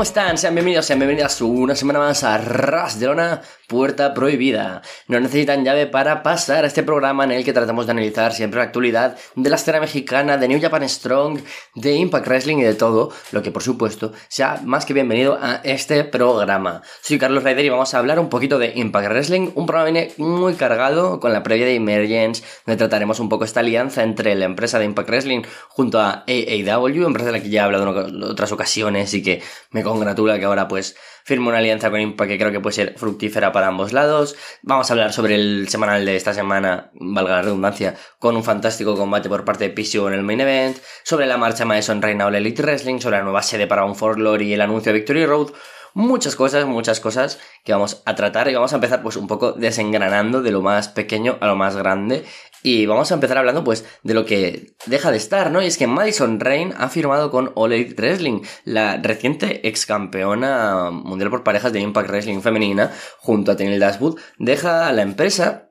¿cómo están? Sean bienvenidos, sean bienvenidas una semana más a Ras de Lona, Puerta Prohibida. No necesitan llave para pasar a este programa en el que tratamos de analizar siempre la actualidad de la escena mexicana, de New Japan Strong, de Impact Wrestling y de todo lo que por supuesto sea más que bienvenido a este programa. Soy Carlos Raider y vamos a hablar un poquito de Impact Wrestling, un programa muy cargado con la previa de Emergence, donde trataremos un poco esta alianza entre la empresa de Impact Wrestling junto a AAW, empresa de la que ya he hablado en otras ocasiones y que me congratula que ahora pues firme una alianza con Impact que creo que puede ser fructífera para ambos lados. Vamos a hablar sobre el semanal de esta semana, valga la redundancia, con un fantástico combate por parte de PCO en el main event, sobre la marcha Madison Reina All Elite Wrestling, sobre la nueva sede para un For y el anuncio de Victory Road, muchas cosas, muchas cosas que vamos a tratar y vamos a empezar pues un poco desengranando de lo más pequeño a lo más grande y vamos a empezar hablando pues de lo que deja de estar, ¿no? Y es que Madison Rain ha firmado con All Wrestling, la reciente ex campeona mundial por parejas de Impact Wrestling femenina, junto a Tenil Dashwood, deja la empresa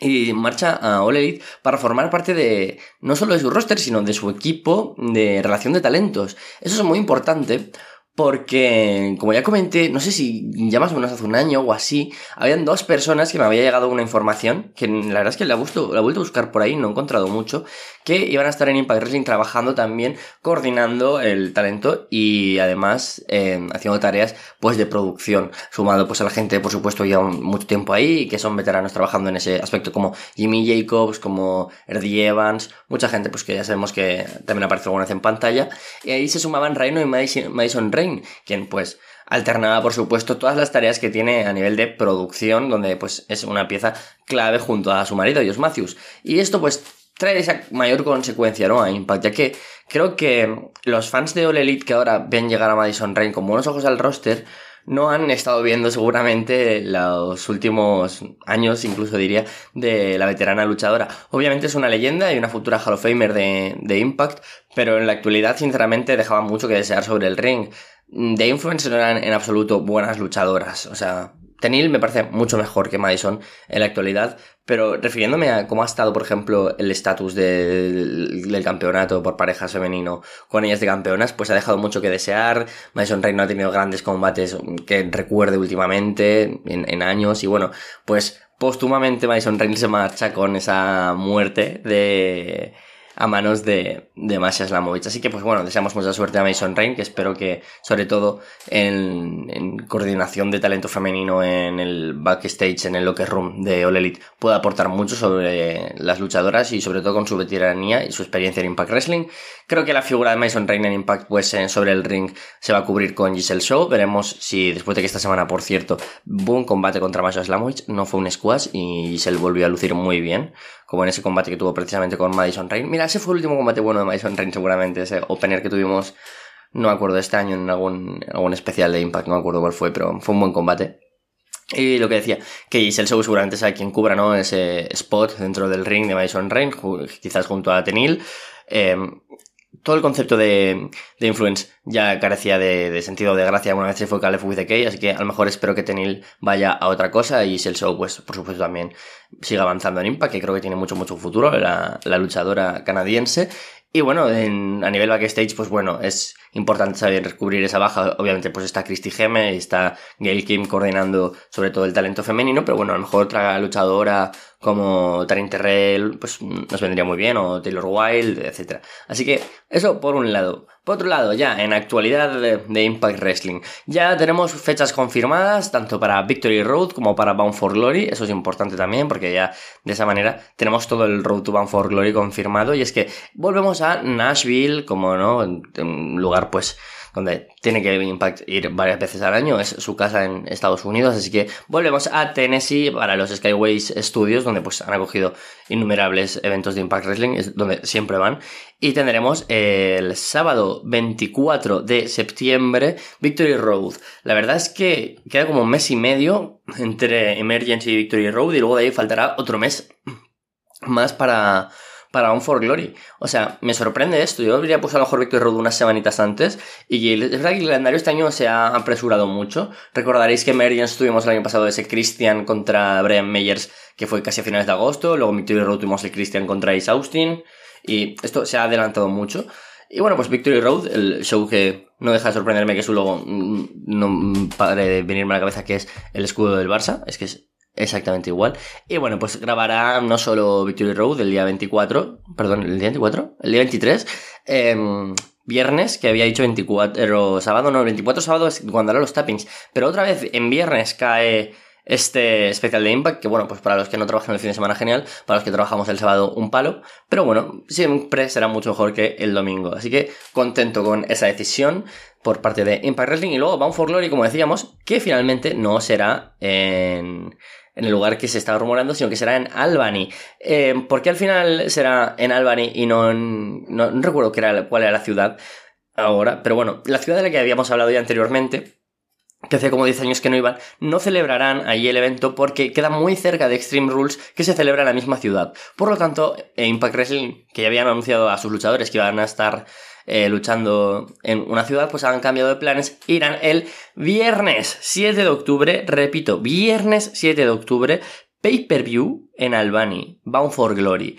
y marcha a All para formar parte de no solo de su roster, sino de su equipo de relación de talentos. Eso es muy importante porque, como ya comenté, no sé si ya más o menos hace un año o así, habían dos personas que me había llegado una información, que la verdad es que la la he vuelto a buscar por ahí, no he encontrado mucho, que iban a estar en Impact Wrestling trabajando también, coordinando el talento y además eh, haciendo tareas pues de producción, sumado pues a la gente, por supuesto, ya mucho tiempo ahí, que son veteranos trabajando en ese aspecto, como Jimmy Jacobs, como Eddie Evans, mucha gente pues que ya sabemos que también aparece alguna vez en pantalla, y ahí se sumaban Reino y Madison, Madison quien pues alternaba por supuesto todas las tareas que tiene a nivel de producción, donde pues es una pieza clave junto a su marido, Josh Matthews. Y esto pues trae esa mayor consecuencia, ¿no? A Impact, ya que creo que los fans de All Elite que ahora ven llegar a Madison Rain con buenos ojos al roster, no han estado viendo seguramente los últimos años, incluso diría, de la veterana luchadora. Obviamente es una leyenda y una futura Hall of Famer de Impact, pero en la actualidad sinceramente dejaba mucho que desear sobre el ring de Influence no eran en absoluto buenas luchadoras. O sea, Tenil me parece mucho mejor que Madison en la actualidad, pero refiriéndome a cómo ha estado, por ejemplo, el estatus del, campeonato por parejas femenino con ellas de campeonas, pues ha dejado mucho que desear. Madison Rey no ha tenido grandes combates que recuerde últimamente, en, años, y bueno, pues póstumamente Madison Rain se marcha con esa muerte de a manos de, de Masha Slamovich. Así que, pues bueno, deseamos mucha suerte a Mason Rain, que espero que, sobre todo en, coordinación de talento femenino en el backstage, en el locker room de All Elite, pueda aportar mucho sobre las luchadoras y sobre todo con su veteranía y su experiencia en Impact Wrestling. Creo que la figura de Mason Rain en Impact, pues sobre el ring se va a cubrir con Giselle Show. Veremos si después de que esta semana, por cierto, un combate contra Masha Slamovich, no fue un squash y Giselle volvió a lucir muy bien como en ese combate que tuvo precisamente con Madison Rain. Mira, ese fue el último combate bueno de Madison Rain seguramente, ese opener que tuvimos, no me acuerdo, este año en algún, algún especial de Impact, no me acuerdo cuál fue, pero fue un buen combate. Y lo que decía, que Giselle Show seguramente sabe quien cubra, ¿no? Ese spot dentro del ring de Madison Rain, quizás junto a Tenil. Eh, todo el concepto de, de influence ya carecía de, de, sentido de gracia una vez se fue Caleb with the K, así que a lo mejor espero que Tenil vaya a otra cosa y el show, pues por supuesto también siga avanzando en Impact, creo que tiene mucho, mucho futuro, la, la luchadora canadiense. Y bueno, en, a nivel backstage, pues bueno, es importante saber cubrir esa baja. Obviamente, pues está Christy Gemme, está Gail Kim coordinando sobre todo el talento femenino, pero bueno, a lo mejor otra luchadora como Tarin Terrell, pues nos vendría muy bien, o Taylor Wilde, etc. Así que, eso por un lado. Por otro lado, ya en actualidad de, Impact Wrestling, ya tenemos fechas confirmadas, tanto para Victory Road como para Bound for Glory, eso es importante también, porque ya de esa manera tenemos todo el Road to Bound for Glory confirmado, y es que volvemos a Nashville, como no, un lugar pues donde tiene que Impact ir varias veces al año, es su casa en Estados Unidos, así que volvemos a Tennessee para los Skyways Studios, donde pues han acogido innumerables eventos de Impact Wrestling, es donde siempre van, y tendremos el sábado 24 de septiembre Victory Road. La verdad es que queda como un mes y medio entre Emergency y Victory Road, y luego de ahí faltará otro mes más para para un For Glory. O sea, me sorprende esto. Yo habría puesto a lo mejor Victory Road unas semanitas antes. Y es verdad que el calendario este año se ha apresurado mucho. Recordaréis que Emergence tuvimos el año pasado ese Christian contra Brian Meyers, que fue casi a finales de agosto. Luego Victory Road tuvimos el Christian contra Ace Austin. Y esto se ha adelantado mucho. Y bueno, pues Victory Road, el show que no deja de sorprenderme que su logo mm, no pare de venirme a la cabeza, que es el escudo del Barça. Es que es exactamente igual. Y bueno, pues grabará no solo Victory Road el día 24, perdón, el día 24, el día 23, eh, viernes, que había dicho 24, sábado, no, 24 sábado es cuando hará los tappings, pero otra vez en viernes cae este especial de Impact, que bueno, pues para los que no trabajan el fin de semana genial, para los que trabajamos el sábado un palo, pero bueno, siempre será mucho mejor que el domingo, así que contento con esa decisión por parte de Impact Wrestling. Y luego Bound for Glory, como decíamos, que finalmente no será en en el lugar que se estaba rumorando, sino que será en Albany. Eh, ¿Por qué al final será en Albany y no en... No, recuerdo era, cuál era la ciudad ahora, pero bueno, la ciudad de la que habíamos hablado ya anteriormente, que hace como 10 años que no iban, no celebrarán allí el evento porque queda muy cerca de Extreme Rules que se celebra en la misma ciudad. Por lo tanto, Impact Wrestling, que ya habían anunciado a sus luchadores que iban a estar eh, luchando en una ciudad, pues han cambiado de planes. Irán el viernes 7 de octubre, repito, viernes 7 de octubre, pay-per-view en Albany, Bound for Glory.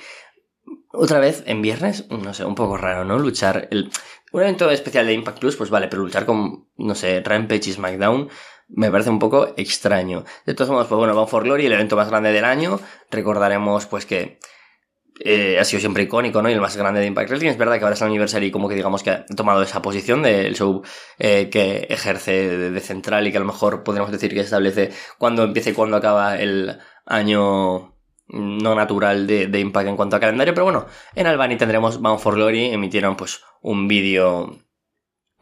Otra vez en viernes, no sé, un poco raro, ¿no? Luchar. El... Un evento especial de Impact Plus, pues vale, pero luchar con, no sé, Rampage y SmackDown me parece un poco extraño. De todos modos, pues bueno, Bound for Glory, el evento más grande del año. Recordaremos, pues que eh, ha sido siempre icónico, ¿no? Y el más grande de Impact Wrestling. Es verdad que ahora es el aniversario y como que digamos que ha tomado esa posición del show eh, que ejerce de, central y que a lo mejor podríamos decir que establece cuándo empieza y cuándo acaba el año no natural de, Impact en cuanto a calendario. Pero bueno, en Albany tendremos Bound for Glory. Emitieron pues un vídeo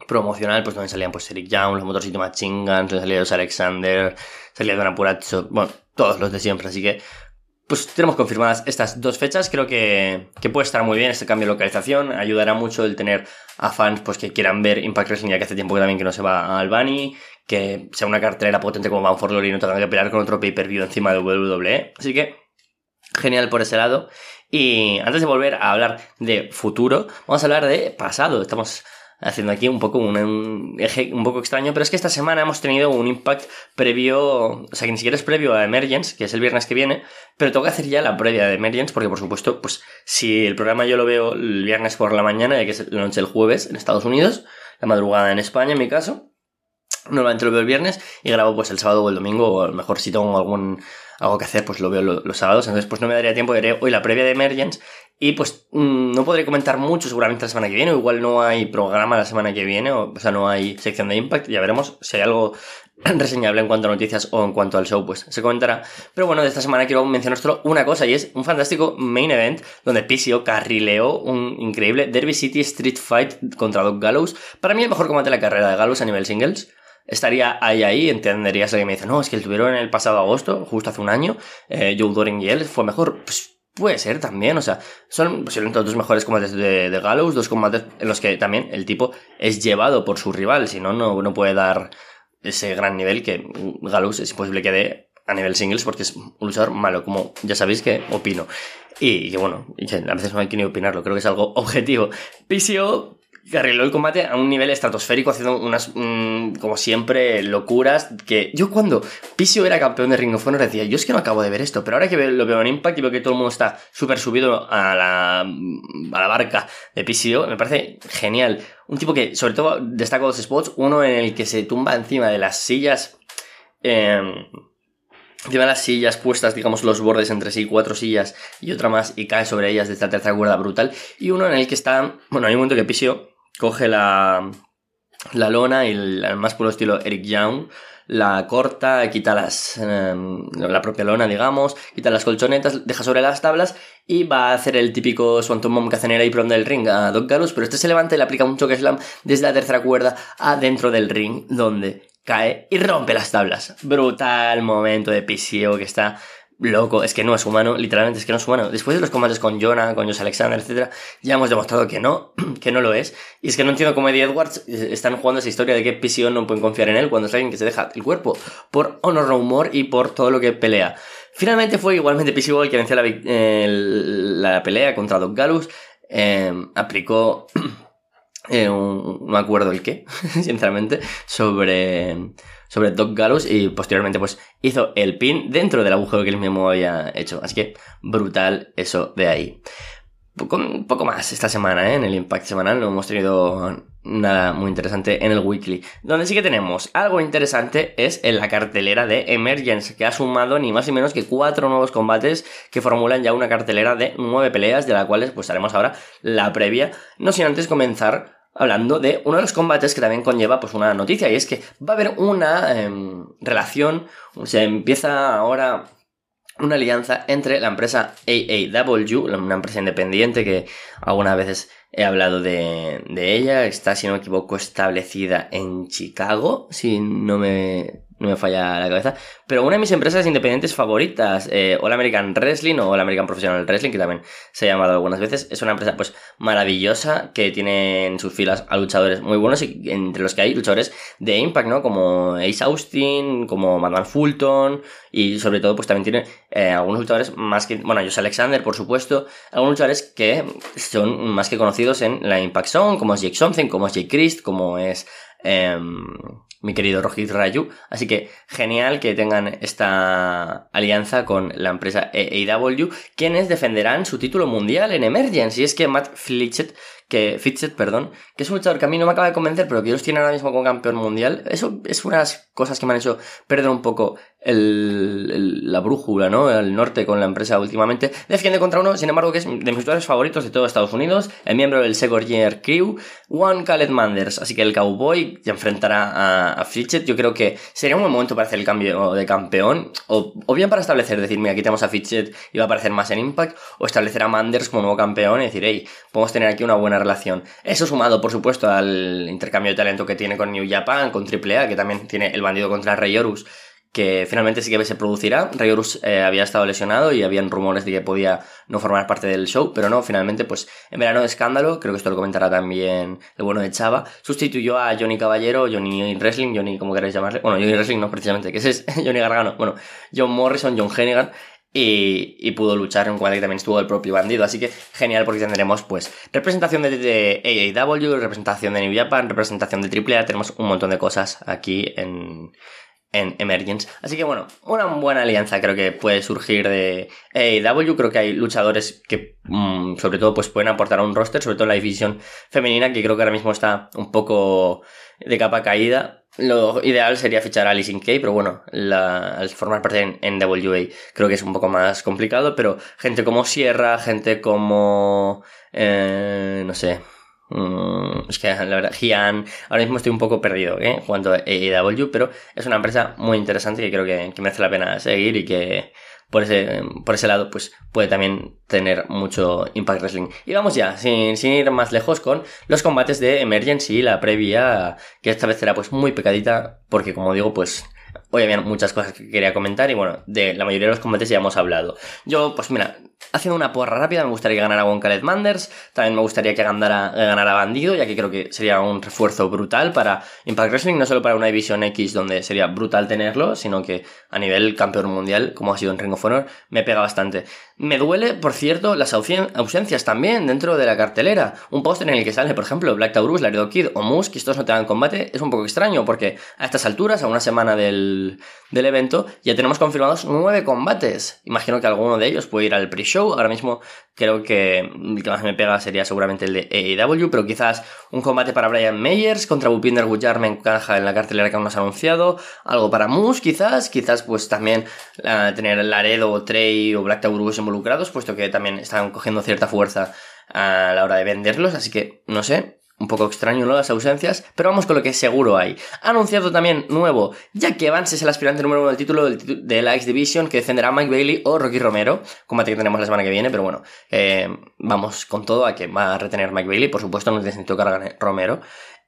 promocional, pues donde salían pues Eric Young, los Motorcito Machine Guns, salía los Alexander, salía Don Apuracho, bueno, todos los de siempre, así que pues tenemos confirmadas estas dos fechas. Creo que, puede estar muy bien este cambio de localización. Ayudará mucho el tener a fans pues, que quieran ver Impact Wrestling, ya que hace tiempo que también que no se va a Albany. Que sea una cartelera potente como Bound for Glory y no tengan que pelear con otro pay-per-view encima de WWE. Así que, genial por ese lado. Y antes de volver a hablar de futuro, vamos a hablar de pasado. Estamos haciendo aquí un poco un, eje un poco extraño, pero es que esta semana hemos tenido un impact previo, o sea, que ni siquiera es previo a Emergence, que es el viernes que viene, pero tengo que hacer ya la previa de Emergence, porque por supuesto, pues si el programa yo lo veo el viernes por la mañana, ya que es la noche del jueves en Estados Unidos, la madrugada en España en mi caso, normalmente lo veo el viernes y grabo pues el sábado o el domingo, o a lo mejor si tengo algún algo que hacer, pues lo veo los, sábados, entonces pues no me daría tiempo, de hoy la previa de Emergence y pues mm, no podré comentar mucho seguramente la semana que viene, o igual no hay programa la semana que viene, o, sea, no hay sección de Impact, ya veremos si hay algo reseñable en cuanto a noticias o en cuanto al show, pues se comentará. Pero bueno, de esta semana quiero mencionar solo una cosa y es un fantástico main event donde PCO carrileó un increíble Derby City Street Fight contra Doc Gallows. Para mí el mejor combate de la carrera de Gallows a nivel singles estaría ahí ahí, entenderías que me dice, no, es que el tuvieron en el pasado agosto, justo hace un año, eh, Joe Doring y él, fue mejor. Pues Puede ser también, o sea, son posiblemente los dos mejores combates de, de Gallows, dos combates en los que también el tipo es llevado por su rival, si no, no puede dar ese gran nivel que Gallows es imposible que dé a nivel singles porque es un luchador malo, como ya sabéis que opino. Y que bueno, a veces no hay que ni opinarlo, creo que es algo objetivo. PCO arregló el combate a un nivel estratosférico, haciendo unas, mm, como siempre, locuras. Que yo cuando Pisio era campeón de Ring of Honor decía, yo es que no acabo de ver esto, pero ahora que lo veo en Impact y veo que todo el mundo está súper subido a la, a la barca de Pisio, me parece genial. Un tipo que, sobre todo, destaco dos spots. Uno en el que se tumba encima de las sillas. Eh, Lleva las sillas puestas, digamos, los bordes entre sí, cuatro sillas y otra más, y cae sobre ellas de esta tercera cuerda brutal. Y uno en el que está, bueno, hay un momento que Pisio coge la, la lona y el, más puro estilo Eric Young, la corta, quita las, em, la propia lona, digamos, quita las colchonetas, deja sobre las tablas y va a hacer el típico Swanton Bomb que hacen en el apron del ring a Doc Gallows, pero este se levanta y le aplica un choque slam desde la tercera cuerda adentro del ring, donde cae y rompe las tablas. Brutal momento de PCO que está loco, es que no es humano, literalmente es que no es humano. Después de los combates con Jonah, con Josh Alexander, etc., ya hemos demostrado que no, que no lo es. Y es que no entiendo cómo Eddie Edwards están jugando esa historia de que PCO no pueden confiar en él cuando es alguien que se deja el cuerpo por honor no humor y por todo lo que pelea. Finalmente fue igualmente PCO el que venció la, pelea contra Doc Gallows. Eh, aplicó eh, un, acuerdo el qué, sinceramente, sobre sobre Doc Gallows y posteriormente pues hizo el pin dentro del agujero que él mismo había hecho. Así que brutal eso de ahí. con poco más esta semana, ¿eh? en el Impact semanal no hemos tenido nada muy interesante en el weekly. Donde sí que tenemos algo interesante es en la cartelera de Emergence, que ha sumado ni más ni menos que cuatro nuevos combates que formulan ya una cartelera de nueve peleas, de las cuales pues haremos ahora la previa, no sin antes comenzar hablando de uno de los combates que también conlleva pues una noticia y es que va a haber una em, relación, se empieza ahora una alianza entre la empresa AAW, una empresa independiente que algunas veces he hablado de, de ella, está, si no me equivoco, establecida en Chicago, si no me no me falla la cabeza. Pero una de mis empresas independientes favoritas, eh, All American Wrestling o All American Professional Wrestling, que también se ha llamado algunas veces, es una empresa pues maravillosa que tiene en sus filas a luchadores muy buenos y entre los que hay luchadores de Impact, ¿no? Como Ace Austin, como Madman Fulton y sobre todo pues también tiene eh, algunos luchadores más que, bueno, Josh Alexander, por supuesto, algunos luchadores que son más que conocidos en la Impact Zone, como es Jake Something, como es Jake Christ, como es... Em, mi querido Rojit Rayu. Así que genial que tengan esta alianza con la empresa AEW, quienes defenderán su título mundial en Emergence. Y es que Matt Fitchett, que Fitchett, perdón, que es un luchador que a mí no me acaba de convencer, pero que ellos tienen ahora mismo como campeón mundial. Eso es unas cosas que me han hecho perder un poco el, la brújula, ¿no? El norte con la empresa últimamente. Defiende contra uno, sin embargo, que es de mis jugadores favoritos de todo Estados Unidos, el miembro del Segor Year Crew, Juan Khaled Manders. Así que el Cowboy se enfrentará a, a Fitchett. Yo creo que sería un buen momento para hacer el cambio de campeón, o, o bien para establecer, decir, mira, aquí tenemos a Fitchett y va a aparecer más en Impact, o establecer a Manders como nuevo campeón y decir, hey, podemos tener aquí una buena relación. Eso sumado, por supuesto, al intercambio de talento que tiene con New Japan, con AAA, que también tiene el bandido contra Rey Horus que finalmente sí que se producirá. Ray eh, había estado lesionado y habían rumores de que podía no formar parte del show, pero no, finalmente, pues en verano de escándalo, creo que esto lo comentará también el bueno de Chava, sustituyó a Johnny Caballero, Johnny Wrestling, Johnny, como queréis llamarle, bueno, Johnny Wrestling no precisamente, que ese es Johnny Gargano, bueno, John Morrison, John Hennigan, y, pudo luchar en cual también estuvo el propio bandido. Así que genial porque tendremos pues representación de, de, AAW, representación de New Japan, representación de AAA, tenemos un montón de cosas aquí en, en Emergence. Así que bueno, una buena alianza creo que puede surgir de AEW. Creo que hay luchadores que mm, sobre todo pues pueden aportar a un roster, sobre todo en la división femenina, que creo que ahora mismo está un poco de capa caída. Lo ideal sería fichar a Alice Kay, pero bueno, la, al formar parte en, WA creo que es un poco más complicado, pero gente como Sierra, gente como... Eh, no sé, Mm, es que la verdad, Gian, ahora mismo estoy un poco perdido ¿eh? en cuanto a AEW, pero es una empresa muy interesante que creo que, merece la pena seguir y que por ese, por ese lado pues puede también tener mucho Impact Wrestling. Y vamos ya, sin, sin ir más lejos, con los combates de Emergency, la previa, que esta vez será pues muy pecadita, porque como digo, pues Hoy había muchas cosas que quería comentar y bueno, de la mayoría de los combates ya hemos hablado. Yo, pues mira, haciendo una porra rápida, me gustaría que ganara Khaled Manders, también me gustaría que ganara, ganara Bandido, ya que creo que sería un refuerzo brutal para Impact Wrestling, no solo para una división X donde sería brutal tenerlo, sino que a nivel campeón mundial, como ha sido en Ring of Honor, me pega bastante. Me duele, por cierto, las ausencias también dentro de la cartelera. Un póster en el que sale, por ejemplo, Black Taurus, Laredo Kid o Musk, que estos no tengan combate, es un poco extraño, porque a estas alturas, a una semana del, del evento, ya tenemos confirmados nueve combates. Imagino que alguno de ellos puede ir al pre-show. Ahora mismo creo que el que más me pega sería seguramente el de AEW, pero quizás un combate para Brian Meyers contra Bupinder Gujar me encaja en la cartelera que hemos anunciado. Algo para Moose, quizás. Quizás, pues también uh, tener Laredo, Trey o Black Taurus involucrados, puesto que también están cogiendo cierta fuerza a la hora de venderlos. Así que, no sé, un poco extraño, ¿no? Las ausencias, pero vamos con lo que seguro hay. Ha anunciado también nuevo, ya que Vance es el aspirante número uno del título de la X Division, que defenderá Mike Bailey o Rocky Romero, combate que tenemos la semana que viene, pero bueno, eh, vamos con todo a que va a retener Mike Bailey, por supuesto no necesito que Romero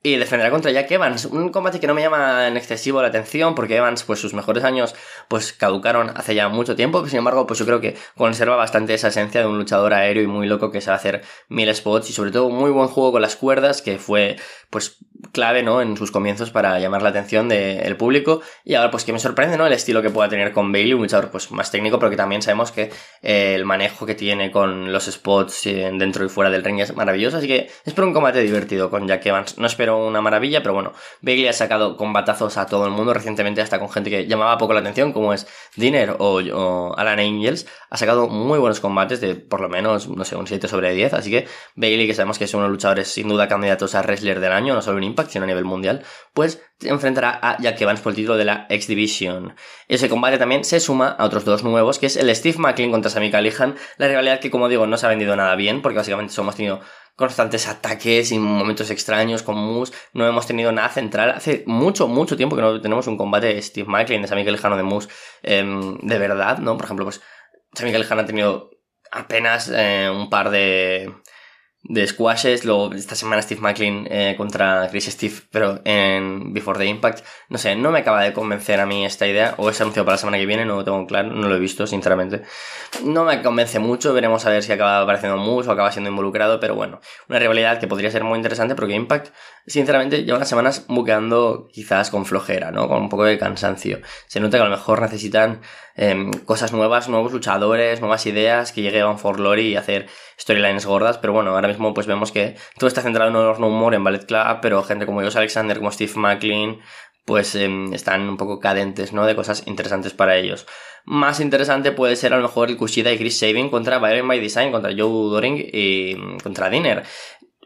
y defenderá contra Jack Evans. Un combate que no me llama en excesivo la atención porque Evans, pues sus mejores años, pues caducaron hace ya mucho tiempo. Sin embargo, pues yo creo que conserva bastante esa esencia de un luchador aéreo y muy loco que sabe hacer mil spots y sobre todo muy buen juego con las cuerdas que fue, pues, clave, ¿no? En sus comienzos para llamar la atención del público. Y ahora, pues que me sorprende, ¿no? El estilo que pueda tener con Bailey, un luchador, pues, más técnico, pero que también sabemos que eh, el manejo que tiene con los spots eh, dentro y fuera del ring es maravilloso. Así que espero un combate divertido con Jack Evans. No espero una maravilla, pero bueno, Bailey ha sacado combatazos a todo el mundo recientemente, hasta con gente que llamaba poco la atención, como es Dinner o, Alan Angels. Ha sacado muy buenos combates de por lo menos, no sé, un 7 sobre 10. Así que Bailey, que sabemos que es uno de los luchadores sin duda candidatos a wrestler del año, no solo en Impact, sino a nivel mundial, pues enfrentará a Jack Evans por el título de la X Division. Ese combate también se suma a otros dos nuevos, que es el Steve McLean contra Sami Callihan. La rivalidad que, como digo, no se ha vendido nada bien, porque básicamente hemos tenido constantes ataques y momentos extraños con Moose. No hemos tenido nada central. Hace mucho, mucho tiempo que no tenemos un combate de Steve McLean, de Sami Callihan o de Moose em, de verdad, ¿no? Por ejemplo, pues Sami Callihan ha tenido apenas eh, un par de de squashes, luego esta semana Steve McLean eh, contra Chris Steve, pero en Before the Impact, no sé, no me acaba de convencer a mí esta idea, o es anuncio para la semana que viene, no lo tengo claro, no lo he visto, sinceramente. No me convence mucho, veremos a ver si acaba apareciendo Moose o acaba siendo involucrado, pero bueno, una rivalidad que podría ser muy interesante porque Impact, sinceramente, lleva unas semanas buqueando quizás con flojera, ¿no? Con un poco de cansancio. Se nota que a lo mejor necesitan Em, cosas nuevas, nuevos luchadores, nuevas ideas, que llegue Van for Glory y hacer storylines gordas, pero bueno, ahora mismo pues vemos que todo está centrado en los No More, en Ballet Club, pero gente como Josh Alexander, como Steve McLean, pues em, están un poco cadentes, ¿no? De cosas interesantes para ellos. Más interesante puede ser a lo mejor el Kushida y Chris Sabin contra Byron by Design, contra Joe Doring y mm, contra Dinner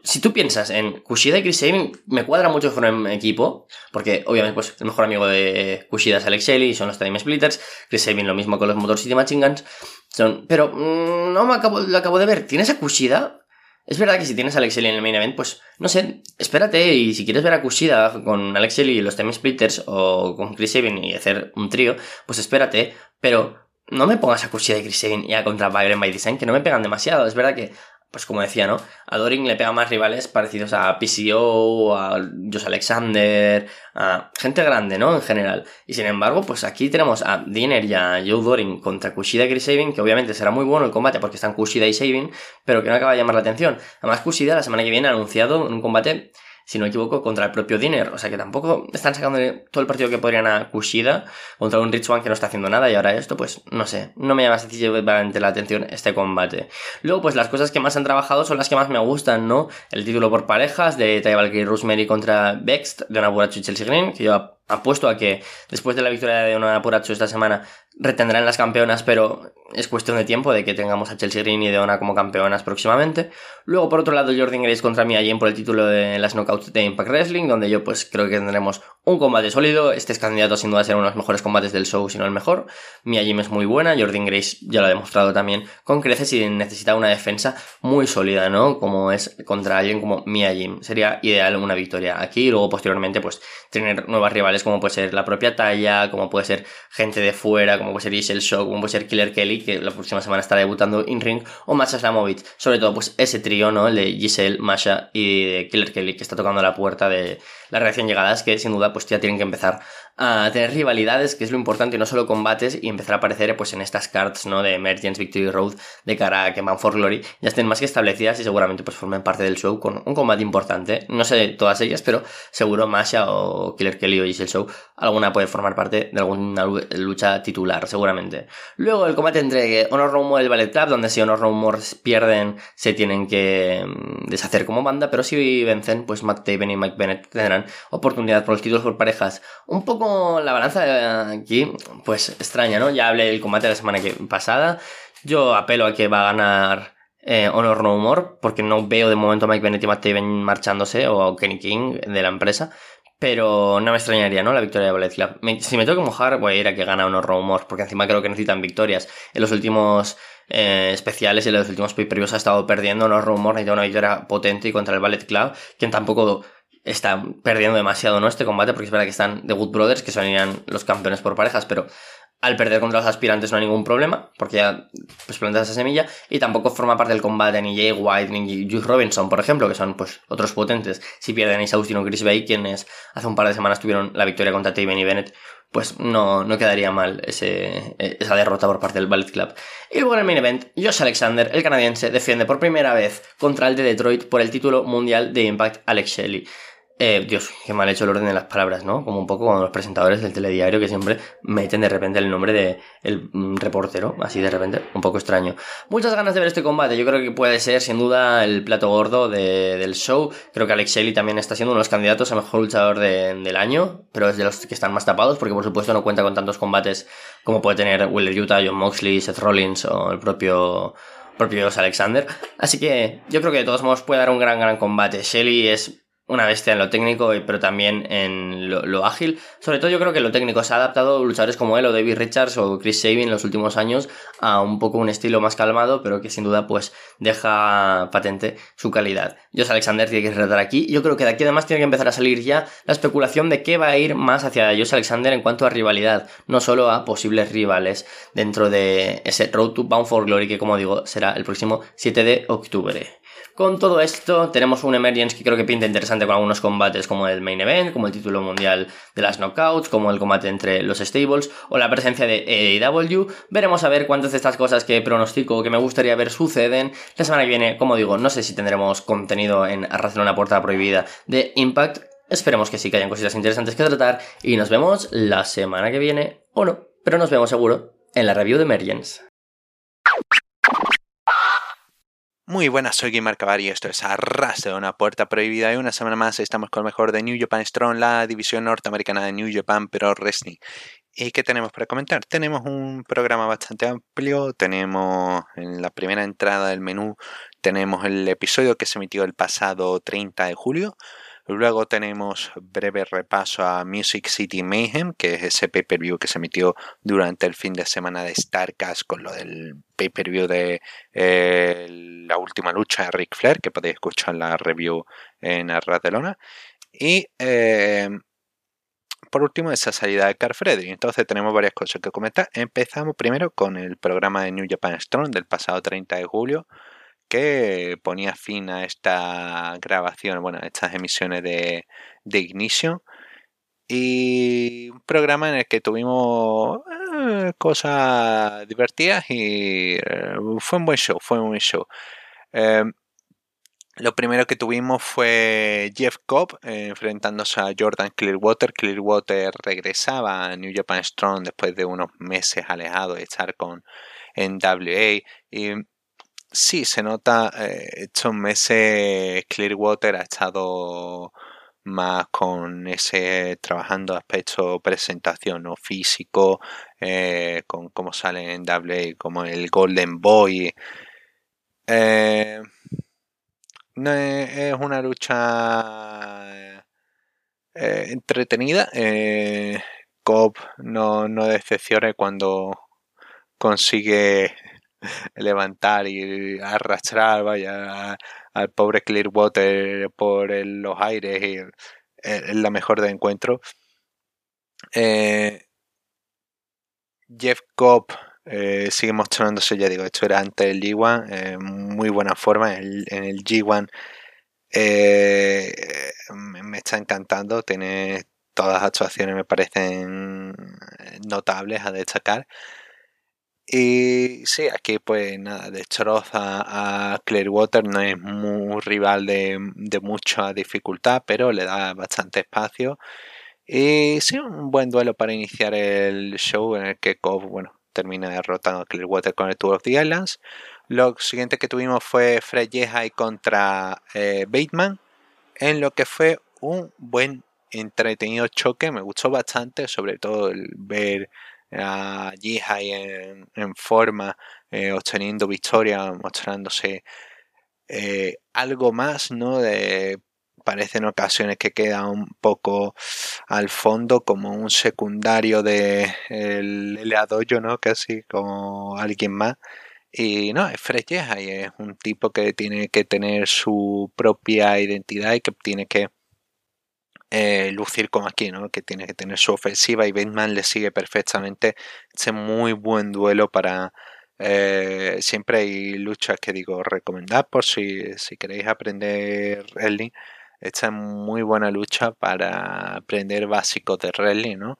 si tú piensas en Kushida y Chris Sabin, me cuadra mucho con un equipo, porque obviamente pues el mejor amigo de Kushida es Alex Shelley, son los Time Splitters, Chris Sabin lo mismo con los Motor City Machine Guns, son, pero mm, no me acabo, lo acabo de ver, ¿tienes a Kushida? Es verdad que si tienes a Alex Shelley en el main event, pues no sé, espérate y si quieres ver a Kushida con Alex Shelley y los Time Splitters o con Chris Sabin y hacer un trío, pues espérate, pero no me pongas a Kushida y Chris Sabin y a contra Byron by Design, que no me pegan demasiado. Es verdad que pues como decía, ¿no? A Doring le pega más rivales parecidos a PCO, a Josh Alexander, a gente grande, ¿no? En general. Y sin embargo, pues aquí tenemos a Dinner y a Joe Doring contra Kushida y Chris que obviamente será muy bueno el combate porque están Kushida y Sabin, pero que no acaba de llamar la atención. Además, Kushida la semana que viene ha anunciado un combate si no me equivoco, contra el propio Dinner. O sea que tampoco están sacando todo el partido que podrían a Kushida contra un Rich One que no está haciendo nada y ahora esto, pues no sé, no me llama sencillamente la atención este combate. Luego, pues las cosas que más han trabajado son las que más me gustan, ¿no? El título por parejas de Ty Valkyrie Rosemary contra Bext de Onapuracho y Chelsea Green, que yo apuesto a que después de la victoria de Onapuracho esta semana retendrán las campeonas, pero es cuestión de tiempo de que tengamos a Chelsea Green y Deona como campeonas próximamente. Luego, por otro lado, Jordan Grace contra Mia Jim por el título de las Knockouts de Impact Wrestling, donde yo pues creo que tendremos un combate sólido. Este es candidato sin duda a ser uno de los mejores combates del show, si no el mejor. Mia Jim es muy buena, Jordan Grace ya lo ha demostrado también con creces y necesita una defensa muy sólida, ¿no? Como es contra alguien como Mia Jim. Sería ideal una victoria aquí y luego posteriormente pues tener nuevas rivales como puede ser la propia talla, como puede ser gente de fuera, como puede ser Isel Show, como puede ser Killer Kelly, que la próxima semana estará debutando in ring, o Masha Slamovic. Sobre todo, pues ese trío, ¿no? El de Giselle, Masha y de Killer Kelly, que está tocando la puerta de la reacción llegadas, que sin duda, pues ya tienen que empezar a tener rivalidades, que es lo importante, y no solo combates, y empezar a aparecer pues en estas cards, ¿no? De Emergence, Victory Road, de cara a que Man for Glory, ya estén más que establecidas y seguramente pues formen parte del show con un combate importante. No sé todas ellas, pero seguro Masha o Killer Kelly o Giselle Show, alguna puede formar parte de alguna lucha titular, seguramente. Luego el combate entre Honor No More y el Ballet Club, donde si Honor No More pierden, se tienen que mm, deshacer como banda, pero si vencen, pues Matt Taven y Mike Bennett tendrán oportunidad por los títulos por parejas. Un poco la balanza aquí, pues extraña, ¿no? Ya hablé del combate la semana que, pasada. Yo apelo a que va a ganar eh, Honor No More, porque no veo de momento a Mike Bennett y Matt Taven marchándose, o Kenny King de la empresa. Pero no me extrañaría, ¿no? La victoria de Club. si me tengo que mojar, voy a ir a que gana Honor No More, porque encima creo que necesitan victorias. En los últimos eh, especiales y en los últimos pay ha estado perdiendo Honor No More, necesita una victoria potente contra el Ballet Club, quien tampoco están perdiendo demasiado, ¿no? Este combate, porque es verdad que están The Good Brothers, que serían los campeones por parejas, pero al perder contra los aspirantes no hay ningún problema, porque ya pues plantas esa semilla, y tampoco forma parte del combate ni Jay White ni Juice Robinson, por ejemplo, que son pues otros potentes. Si pierden Ace Austin o Chris Bay, quienes hace un par de semanas tuvieron la victoria contra Taven y Bennett, pues no, no quedaría mal ese, esa derrota por parte del Ballet Club. Y luego en el main event, Josh Alexander, el canadiense, defiende por primera vez contra el de Detroit por el título mundial de Impact Alex Shelley. Eh, Dios, qué mal hecho el orden de las palabras, ¿no? Como un poco como los presentadores del telediario que siempre meten de repente el nombre de el mm, reportero, así de repente, un poco extraño. Muchas ganas de ver este combate, yo creo que puede ser sin duda el plato gordo del show. Creo que Alex Shelley también está siendo uno de los candidatos a mejor luchador del año, pero es de los que están más tapados porque por supuesto no cuenta con tantos combates como puede tener Willer Utah, John Moxley, Seth Rollins o el propio propio Alexander. Así que yo creo que de todos modos puede dar un gran, gran combate. Shelley es una bestia en lo técnico, pero también en lo, ágil. Sobre todo yo creo que lo técnico se ha adaptado luchadores como él o David Richards o Chris Sabin en los últimos años a un poco un estilo más calmado, pero que sin duda pues deja patente su calidad. Josh Alexander tiene que retar aquí. Yo creo que de aquí además tiene que empezar a salir ya la especulación de qué va a ir más hacia Josh Alexander en cuanto a rivalidad, no solo a posibles rivales dentro de ese Road to Bound for Glory que como digo será el próximo 7 de octubre. Con todo esto, tenemos un Emergence que creo que pinta interesante con algunos combates como el Main Event, como el título mundial de las Knockouts, como el combate entre los Stables o la presencia de AEW. Veremos a ver cuántas de estas cosas que pronostico que me gustaría ver suceden. La semana que viene, como digo, no sé si tendremos contenido en Arrastrar una puerta prohibida de Impact. Esperemos que sí, que hayan cositas interesantes que tratar y nos vemos la semana que viene, o no, pero nos vemos seguro en la review de Emergence. Muy buenas, soy Guimar Cavar y esto es Arras de una puerta prohibida y una semana más estamos con el mejor de New Japan Strong, la división norteamericana de New Japan Pro Wrestling. ¿Y qué tenemos para comentar? Tenemos un programa bastante amplio, tenemos en la primera entrada del menú, tenemos el episodio que se emitió el pasado 30 de julio, Luego tenemos breve repaso a Music City Mayhem, que es ese pay-per-view que se emitió durante el fin de semana de Starcast con lo del pay-per-view de eh, la última lucha de Ric Flair, que podéis escuchar la review en Arratelona. Y eh, por último, esa salida de Carl Frederick. Entonces tenemos varias cosas que comentar. Empezamos primero con el programa de New Japan Strong del pasado 30 de julio que ponía fin a esta grabación, bueno, a estas emisiones de, de Ignition. Y un programa en el que tuvimos eh, cosas divertidas y eh, fue un buen show, fue un buen show. Em, lo primero que tuvimos fue Jeff Cobb eh, enfrentándose a Jordan Clearwater. Clearwater regresaba a New Japan Strong después de unos meses alejado de estar con NWA. Y Sí, se nota, eh, estos meses Clearwater ha estado más con ese trabajando aspecto presentación o físico eh, con cómo sale en W como el Golden Boy. Eh, no es, una lucha entretenida Cobb no, no decepciona cuando consigue levantar y arrastrar, vaya, al pobre Clearwater por los aires y es la mejor de encuentro. Eh, Jeff Cobb eh, sigue mostrándose, ya digo, esto era antes del G1, eh, muy buena forma. En el, G1 me está encantando, tiene todas las actuaciones me parecen notables a destacar. Y sí, aquí pues nada, destroza a Clearwater, no es muy rival de, mucha dificultad, pero le da bastante espacio. Y sí, un buen duelo para iniciar el show en el que Cobb, bueno, termina derrotando a Clearwater con el Tour of the Islands. Lo siguiente que tuvimos fue Fred Yehai contra eh, Bateman, en lo que fue un buen entretenido choque, me gustó bastante, sobre todo el ver a Jihai en, forma, eh, obteniendo victoria, mostrándose eh, algo más, ¿no? De, parecen ocasiones que queda un poco al fondo como un secundario de el, el ¿no? Casi como alguien más. Y no, es Fred y es un tipo que tiene que tener su propia identidad y que tiene que eh, lucir como aquí, ¿no? que tiene que tener su ofensiva y Bateman le sigue perfectamente. Es muy buen duelo para... Eh, siempre hay luchas que digo recomendar por si, si queréis aprender wrestling. Esta es muy buena lucha para aprender básicos de wrestling, ¿no?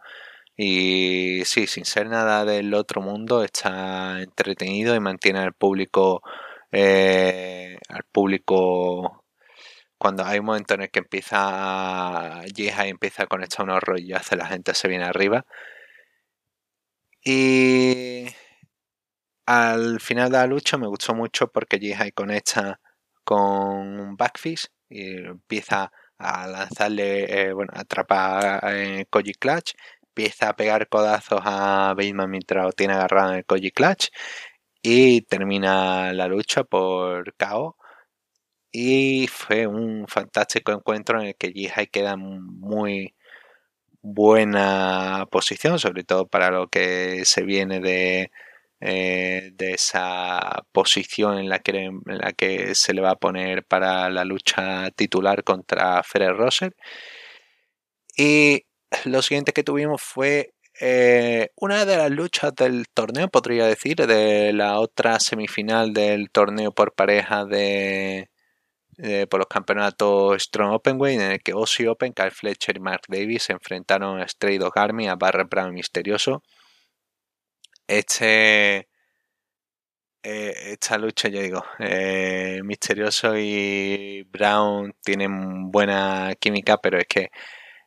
Y sí, sin ser nada del otro mundo, está entretenido y mantiene al público, eh, al público cuando hay un momento en el que empieza Jihai empieza a conectar unos rollos hace la gente se viene arriba y al final de la lucha me gustó mucho porque Jihai conecta con un backfish y empieza a lanzarle, eh, bueno, atrapa en Koji Clutch, empieza a pegar codazos a Bateman mientras lo tiene agarrado en el Koji Clutch y termina la lucha por KO. Y fue un fantástico encuentro en el que Jihai queda muy buena posición, sobre todo para lo que se viene de, eh, de esa posición en la, que, en la que se le va a poner para la lucha titular contra Ferrer Roser. Y lo siguiente que tuvimos fue eh, una de las luchas del torneo, podría decir, de la otra semifinal del torneo por pareja de, por los campeonatos Strong Openweight en el que Ozzy Open, Kyle Fletcher y Mark Davis se enfrentaron a Stray Dog Army, a Barrett Brown Misterioso. Este, eh, esta lucha, ya digo, eh, Misterioso y Brown tienen buena química, pero es que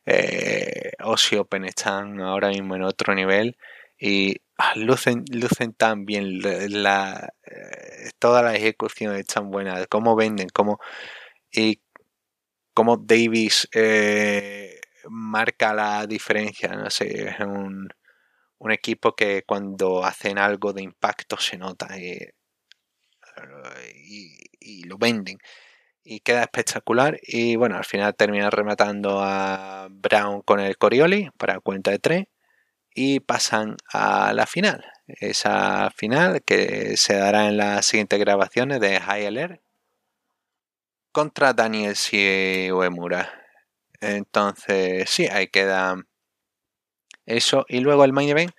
eh, Open están ahora mismo en otro nivel y ah, lucen, lucen tan bien, la, eh, toda la ejecución es tan buena, cómo venden, cómo, y cómo Davis eh, marca la diferencia, no sé, es un, un, equipo que cuando hacen algo de impacto se nota y, y lo venden y queda espectacular. Y bueno, al final termina rematando a Brown con el Corioli para cuenta de 3 y pasan a la final. Esa final que se dará en las siguientes grabaciones de High Alert contra Daniel Uemura. Entonces, sí, ahí queda eso. Y luego el main event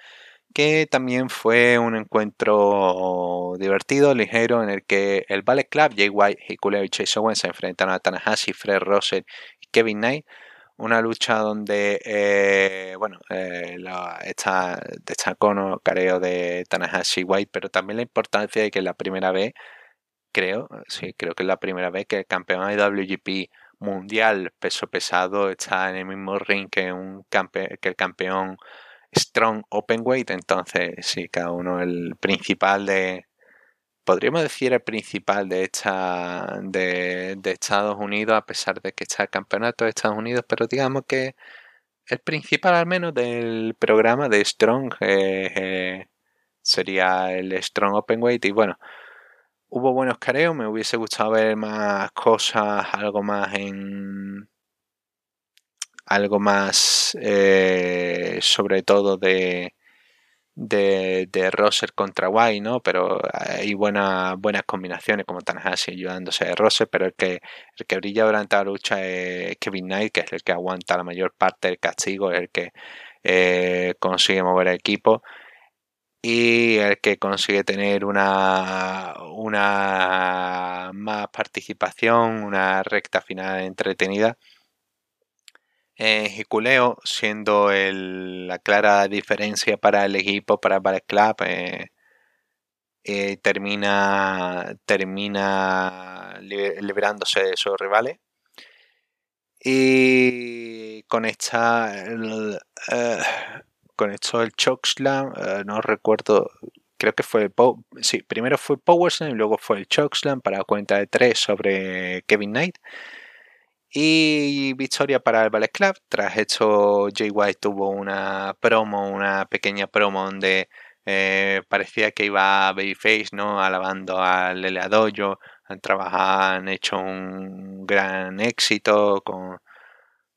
que también fue un encuentro divertido, ligero, en el que el Ballet Club, Jay White, Hikuleo y Chase Owens se enfrentaron a Tanahashi, Fred Russell y Kevin Knight. Una lucha donde, eh, bueno, eh, está, destacó no careo de Tanahashi White, pero también la importancia de que la primera vez, creo, sí, creo que es la primera vez que el campeón IWGP mundial peso pesado está en el mismo ring que, un que el campeón Strong Openweight, entonces sí, cada uno el principal de, podríamos decir el principal de esta de, Estados Unidos, a pesar de que está el campeonato de Estados Unidos, pero digamos que el principal al menos del programa de Strong eh, eh, sería el Strong Openweight y bueno, hubo buenos careos, me hubiese gustado ver más cosas, algo más en algo más eh, sobre todo de, de, de Rosser contra White, ¿no? Pero hay buenas buenas combinaciones como Tanahashi ayudándose de Rosser, pero el que, el que brilla durante la lucha es Kevin Knight, que es el que aguanta la mayor parte del castigo, el que eh, consigue mover el equipo y el que consigue tener una, una más participación, una recta final entretenida eh, siendo la clara diferencia para el equipo, para Ballet Club, eh, eh, termina, termina liberándose de sus rivales. Y con esta, el, eh, con esto el Chokeslam, no recuerdo, creo que fue, sí, primero fue Powerslam y luego fue el Chokeslam para cuenta de tres sobre Kevin Knight. Y victoria para el Ballet Club. Tras esto, Jay White tuvo una promo, una pequeña promo donde eh, parecía que iba a Babyface, ¿no? Alabando al Lele Dojo. Han trabajado, han hecho un gran éxito con,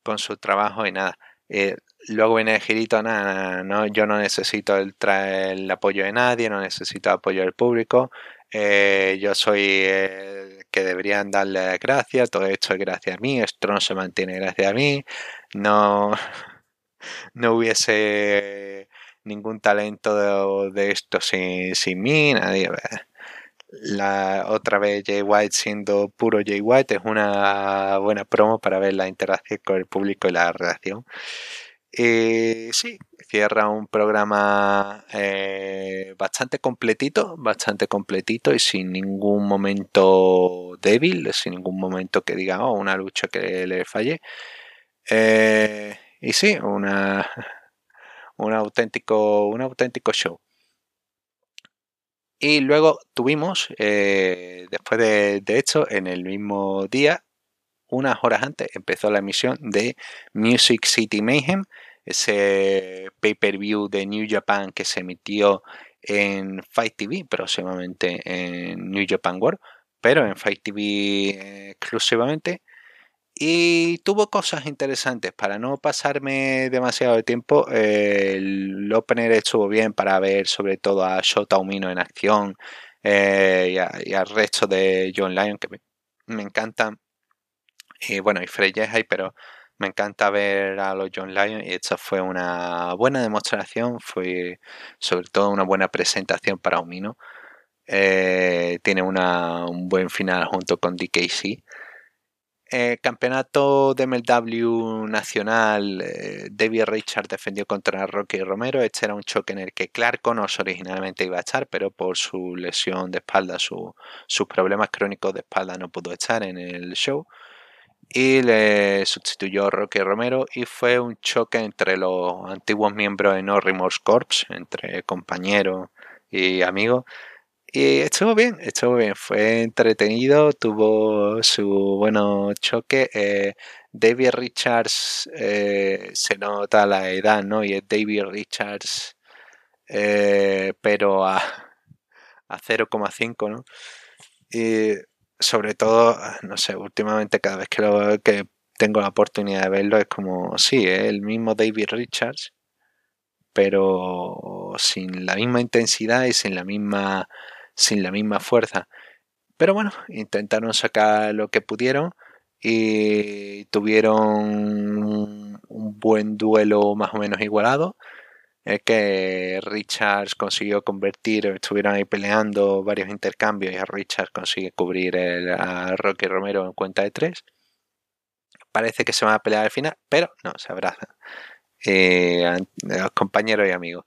con su trabajo y nada. Eh, luego viene el girito, nada, no, yo no necesito el, el apoyo de nadie, no necesito apoyo del público. Eh, yo soy el que deberían darle gracias, todo esto es gracias a mí, esto no se mantiene gracias a mí, no, no hubiese ningún talento de, esto sin, sin, mí, nadie. La otra vez Jay White siendo puro Jay White es una buena promo para ver la interacción con el público y la reacción. Eh, sí, cierra un programa eh, bastante completito, bastante completito y sin ningún momento débil, sin ningún momento que diga, oh, una lucha que le falle. Eh, y sí, una, un, auténtico, un auténtico show. Y luego tuvimos, eh, después de, de hecho, en el mismo día, unas horas antes, empezó la emisión de Music City Mayhem, ese pay-per-view de New Japan que se emitió en Fight TV, próximamente en New Japan World, pero en Fight TV exclusivamente. Y tuvo cosas interesantes. Para no pasarme demasiado de tiempo, el opener estuvo bien para ver sobre todo a Shota Umino en acción eh, y, al resto de John Lyon, que me, me encantan. Y bueno, y Frey pero me encanta ver a los John Lyon y esta fue una buena demostración, fue sobre todo una buena presentación para Umino. Eh, tiene una, un buen final junto con DKC. Eh, campeonato de MLW nacional, eh, David Richard defendió contra Rocky Romero. Este era un choque en el que Clark Connors originalmente iba a estar, pero por su lesión de espalda, sus problemas crónicos de espalda, no pudo estar en el show y le sustituyó Roque Romero y fue un choque entre los antiguos miembros de No Remorse Corps, entre compañeros y amigos. Y estuvo bien, estuvo bien, fue entretenido, tuvo su bueno choque. Eh, David Richards eh, se nota la edad, ¿no? Y es David Richards, eh, pero a, a 0,5, ¿no? Sobre todo, no sé, últimamente cada vez que, lo, que tengo la oportunidad de verlo es como, sí, es el mismo David Richards, pero sin la misma intensidad y sin la misma, sin la misma fuerza. Pero bueno, intentaron sacar lo que pudieron y tuvieron un buen duelo más o menos igualado es que Richards consiguió convertir, estuvieron ahí peleando varios intercambios y Richards consigue cubrir a Rocky Romero en cuenta de tres. Parece que se van a pelear al final, pero no, se abrazan. Eh, compañeros y amigos.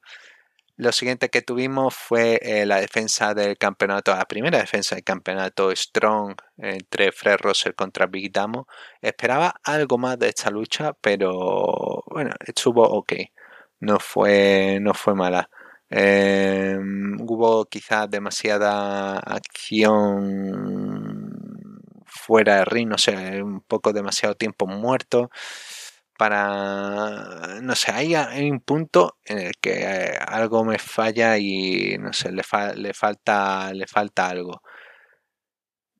Lo siguiente que tuvimos fue eh, la defensa del campeonato, la primera defensa del campeonato Strong entre Fred Russell contra Big Damo. Esperaba algo más de esta lucha, pero bueno, estuvo ok no fue, no fue mala. Em, hubo quizás demasiada acción fuera de ring, no sé, un poco demasiado tiempo muerto para, no sé, hay, un punto en el que eh, algo me falla y, no sé, le, le, falta, le falta algo.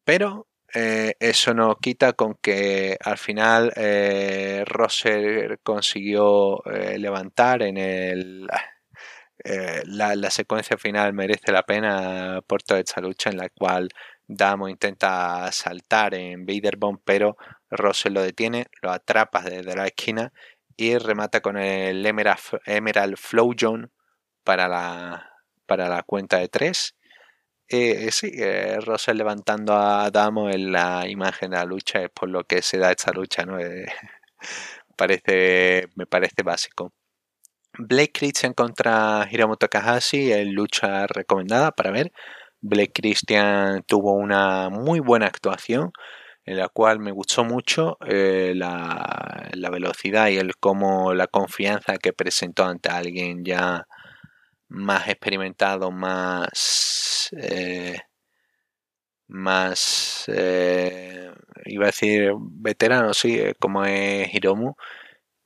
Pero eh, eso no quita con que al final eh, Rosser consiguió eh, levantar en el... La, secuencia final merece la pena por toda esta lucha en la cual Damo intenta saltar en Vader Bomb, pero Rosser lo detiene, lo atrapa desde la esquina y remata con el Emerald, Emerald Flow para la, para la cuenta de 3 eh, sí, eh, levantando a Damo en la imagen de la lucha es por lo que se da esta lucha, ¿no? Eh, parece, me parece básico. Blake Christian contra Hiromu Takahashi es lucha recomendada para ver. Blake Christian tuvo una muy buena actuación en la cual me gustó mucho eh, la, la, velocidad y el cómo la confianza que presentó ante alguien ya más experimentado, más... Eh, más... Eh, iba a decir veterano, sí, eh, como es Hiromu.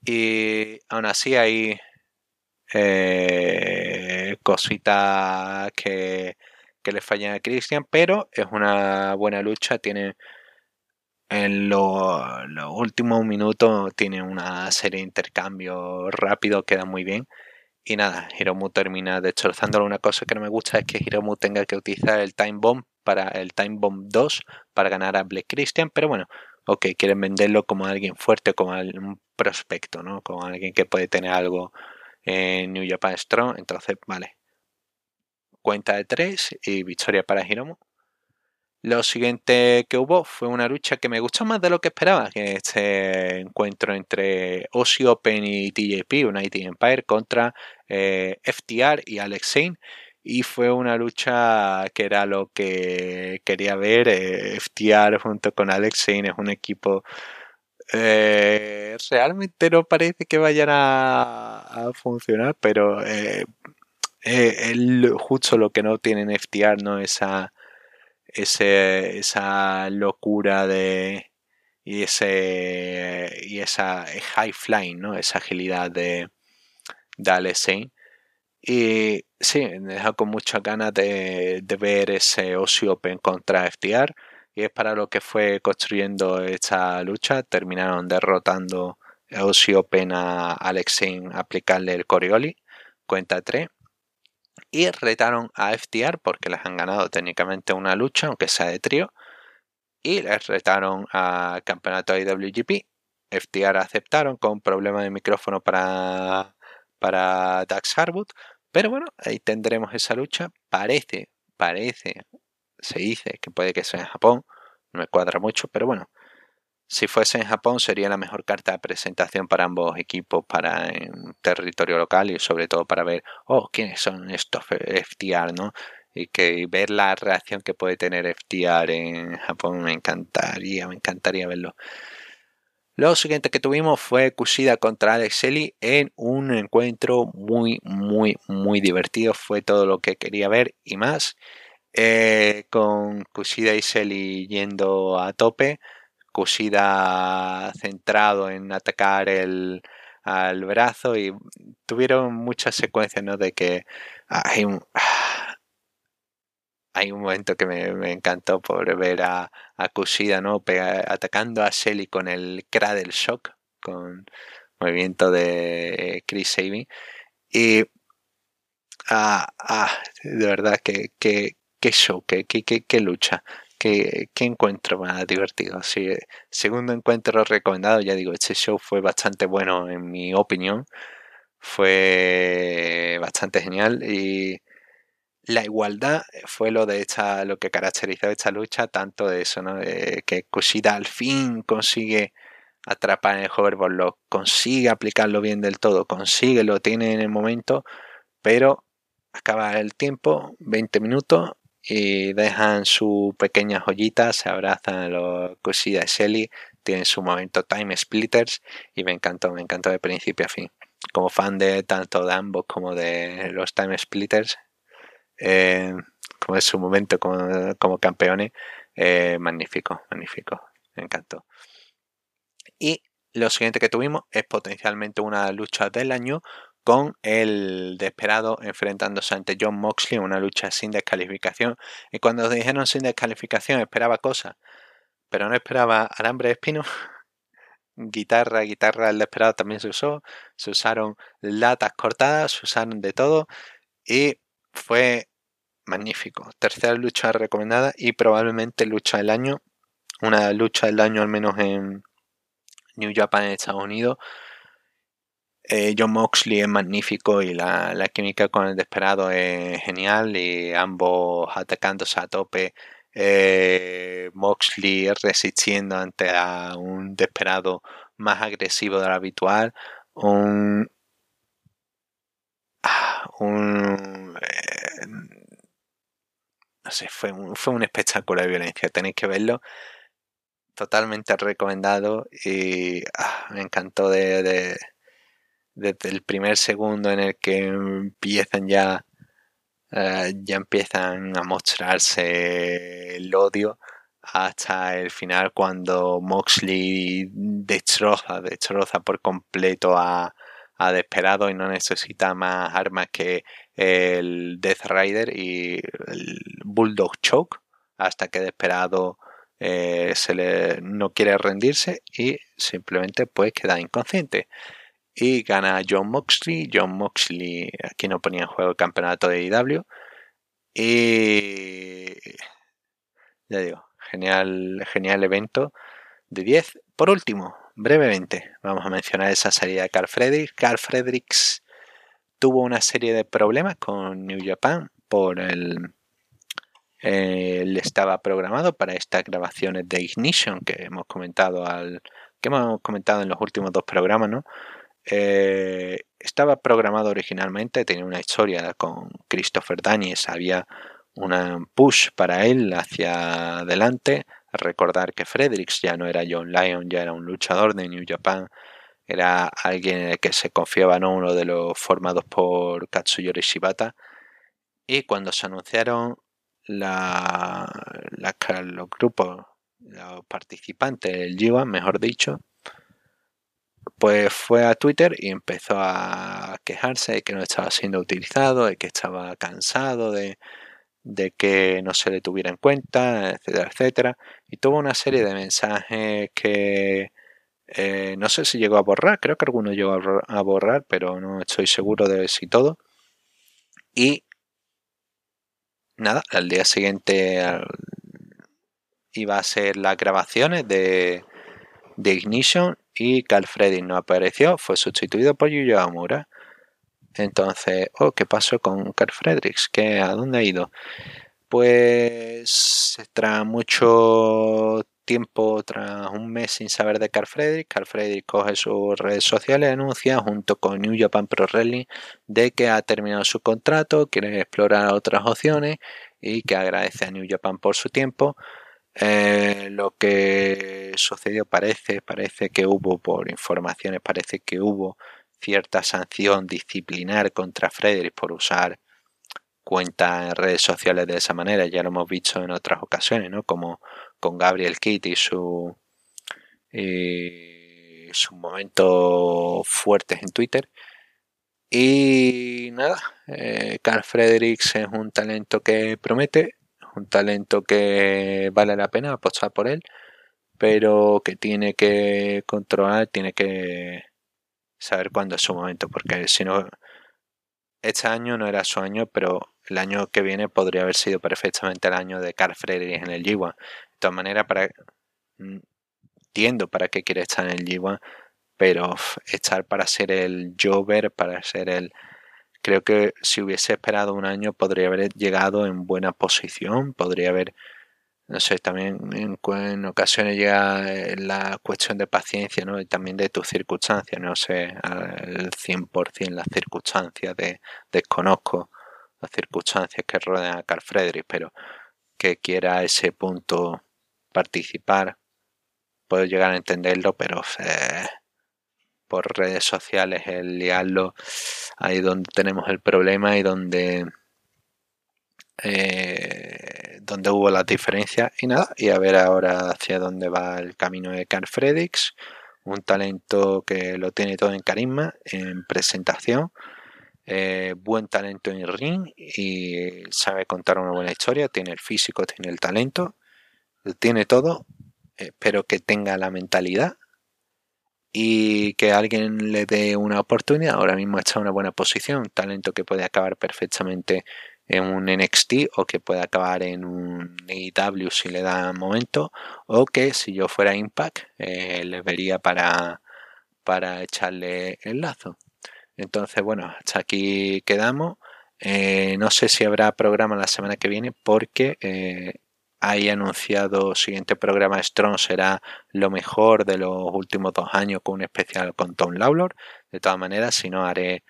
Y aún así hay cositas que, que le fallan a Christian, pero es una buena lucha, tiene en los últimos minutos tiene una serie de intercambios rápidos, queda muy bien. Y nada, Hiromu termina destrozándolo. Una cosa que no me gusta es que Hiromu tenga que utilizar el Time Bomb para el Time Bomb 2 para ganar a Black Christian, pero bueno, ok, quieren venderlo como alguien fuerte, como un prospecto, ¿no? Como alguien que puede tener algo en New Japan Strong, entonces, vale. Cuenta de 3 y victoria para Hiromu. Lo siguiente que hubo fue una lucha que me gustó más de lo que esperaba, que este encuentro entre Aussie Open y TJP, United Empire, contra eh, FTR y Alex Zane. Y fue una lucha que era lo que quería ver. Eh, FTR junto con Alex Zane es un equipo eh, realmente no parece que vayan a, funcionar, pero justo lo que no tienen FTR, ¿no? Esa ese, esa locura de y ese y esa high flying, ¿no? Esa agilidad de, de Y sí, me deja con muchas ganas de, ver ese Aussie Open contra FTR. Y es para lo que fue construyendo esta lucha. Terminaron derrotando a Open a Alex aplicarle el Corioli. Cuenta 3 y retaron a FTR porque les han ganado técnicamente una lucha, aunque sea de trío, y les retaron a campeonato IWGP. FTR aceptaron con problema de micrófono para, para Dax Harwood, pero bueno, ahí tendremos esa lucha. Parece, parece, se dice que puede que sea en Japón, no me cuadra mucho, pero bueno, si fuese en Japón sería la mejor carta de presentación para ambos equipos para en territorio local y sobre todo para ver, oh, quiénes son estos FTR, ¿no? Y que ver la reacción que puede tener FTR en Japón me encantaría, me encantaría verlo. Lo siguiente que tuvimos fue Kushida contra Alex en un encuentro muy, muy, muy divertido. Fue todo lo que quería ver y más. Eh, con Kushida y Selly yendo a tope. Kushida centrado en atacar el, al brazo y tuvieron muchas secuencias ¿no? de que hay un, hay un momento que me, encantó por ver a, a Kushida ¿no? atacando a Shelly con el Cradle Shock con movimiento de Chris Sabin y ah, ah, de verdad que, que, show, que, que, que lucha ¿Qué, encuentro más divertido? segundo encuentro recomendado, ya digo, este show fue bastante bueno en mi opinión. Fue bastante genial y la igualdad fue lo de esta, lo que caracterizó esta lucha, tanto de eso, ¿no? que Kushida al fin consigue atrapar en el hoverboard, lo consigue aplicarlo bien del todo, consigue, lo tiene en el momento, pero acaba el tiempo, 20 minutos, y dejan su pequeña joyita, se abrazan a los Kushida y Shelly, tienen su momento Time Splitters y me encantó, me encantó de principio a fin. Como fan de tanto de ambos como de los Time Splitters, eh, como es su momento como, campeones, eh, magnífico, magnífico, me encantó. Y lo siguiente que tuvimos es potencialmente una lucha del año con el desesperado enfrentándose ante John Moxley en una lucha sin descalificación. Y cuando dijeron sin descalificación esperaba cosas, pero no esperaba alambre de espino. guitarra, guitarra, el desesperado también se usó. Se usaron latas cortadas, se usaron de todo y fue magnífico. Tercera lucha recomendada y probablemente lucha del año. Una lucha del año al menos en New Japan en Estados Unidos eh, John Moxley es magnífico y la, química con el Desperado es genial y ambos atacándose a tope. Eh, Moxley resistiendo ante a un Desperado más agresivo de lo habitual. Un. Ah, un. Eh, no sé, fue un, fue un espectáculo de violencia. Tenéis que verlo totalmente recomendado y ah, me encantó de, desde el primer segundo en el que empiezan ya, eh, ya empiezan a mostrarse el odio hasta el final cuando Moxley destroza, destroza por completo a, a Desperado y no necesita más armas que el Death Rider y el Bulldog Choke hasta que Desperado eh, se le, no quiere rendirse y simplemente pues queda inconsciente y gana John Moxley. John Moxley aquí no ponía en juego el campeonato de IW. Y ya digo, genial, genial evento de 10. Por último, brevemente, vamos a mencionar esa serie de Carl Fredericks. Carl Fredericks tuvo una serie de problemas con New Japan por el, él estaba programado para estas grabaciones de Ignition que hemos comentado al que hemos comentado en los últimos dos programas, ¿no? Eh, estaba programado originalmente, tenía una historia con Christopher Daniels, había una push para él hacia adelante. Recordar que Fredericks ya no era John Lyon, ya era un luchador de New Japan, era alguien en el que se confiaba, ¿no? uno de los formados por Katsuyori Shibata. Y cuando se anunciaron la, los grupos, los participantes del G1, mejor dicho, pues fue a Twitter y empezó a quejarse de que no estaba siendo utilizado, de que estaba cansado de, que no se le tuviera en cuenta, etcétera, etcétera. Y tuvo una serie de mensajes que eh, no sé si llegó a borrar, creo que alguno llegó a borrar, pero no estoy seguro de si todo. Y nada, al día siguiente iba a ser las grabaciones de, de Ignition y Carl Freddy no apareció, fue sustituido por Yuyo Amura. Entonces, oh, ¿qué pasó con Carl Fredericks? ¿Qué, ¿A dónde ha ido? Pues tras mucho tiempo, tras un mes sin saber de Carl Frederick, Carl Frederick coge sus redes sociales y anuncia junto con New Japan Pro Wrestling de que ha terminado su contrato, quiere explorar otras opciones y que agradece a New Japan por su tiempo eh, lo que sucedió parece, parece que hubo, por informaciones, parece que hubo cierta sanción disciplinar contra Frederick por usar cuentas en redes sociales de esa manera. Ya lo hemos visto en otras ocasiones, ¿no? Como con Gabriel Kitt y su sus momentos fuertes en Twitter. Y nada, eh, Carl Fredericks es un talento que promete, un talento que vale la pena apostar por él, pero que tiene que controlar, tiene que saber cuándo es su momento, porque si no, este año no era su año, pero el año que viene podría haber sido perfectamente el año de Carl Friedrich en el G1. De todas maneras, para, mm, entiendo para qué quiere estar en el G1, pero estar para ser el Jover, para ser el Creo que si hubiese esperado un año podría haber llegado en buena posición, podría haber, no sé, también en, ocasiones llega eh, la cuestión de paciencia, ¿no? Y también de tus circunstancias, no sé, al 100% las circunstancias, de, desconozco las circunstancias que rodean a Carl Friedrich, pero que quiera a ese punto participar, puedo llegar a entenderlo, pero eh, por redes sociales el liarlo ahí donde tenemos el problema y donde eh, donde hubo la diferencia y nada y a ver ahora hacia dónde va el camino de Carl Fredix un talento que lo tiene todo en carisma en presentación eh, buen talento en ring y sabe contar una buena historia tiene el físico tiene el talento tiene todo pero que tenga la mentalidad y que alguien le dé una oportunidad. Ahora mismo está en una buena posición, talento que puede acabar perfectamente en un NXT o que puede acabar en un AEW si le da momento o que si yo fuera Impact eh, le vería para, para echarle el lazo. Entonces, bueno, hasta aquí quedamos. Eh, no sé si habrá programa la semana que viene porque eh, hay anunciado siguiente programa Strong será lo mejor de los últimos dos años con un especial con Tom Lawlor. De todas maneras, si no haré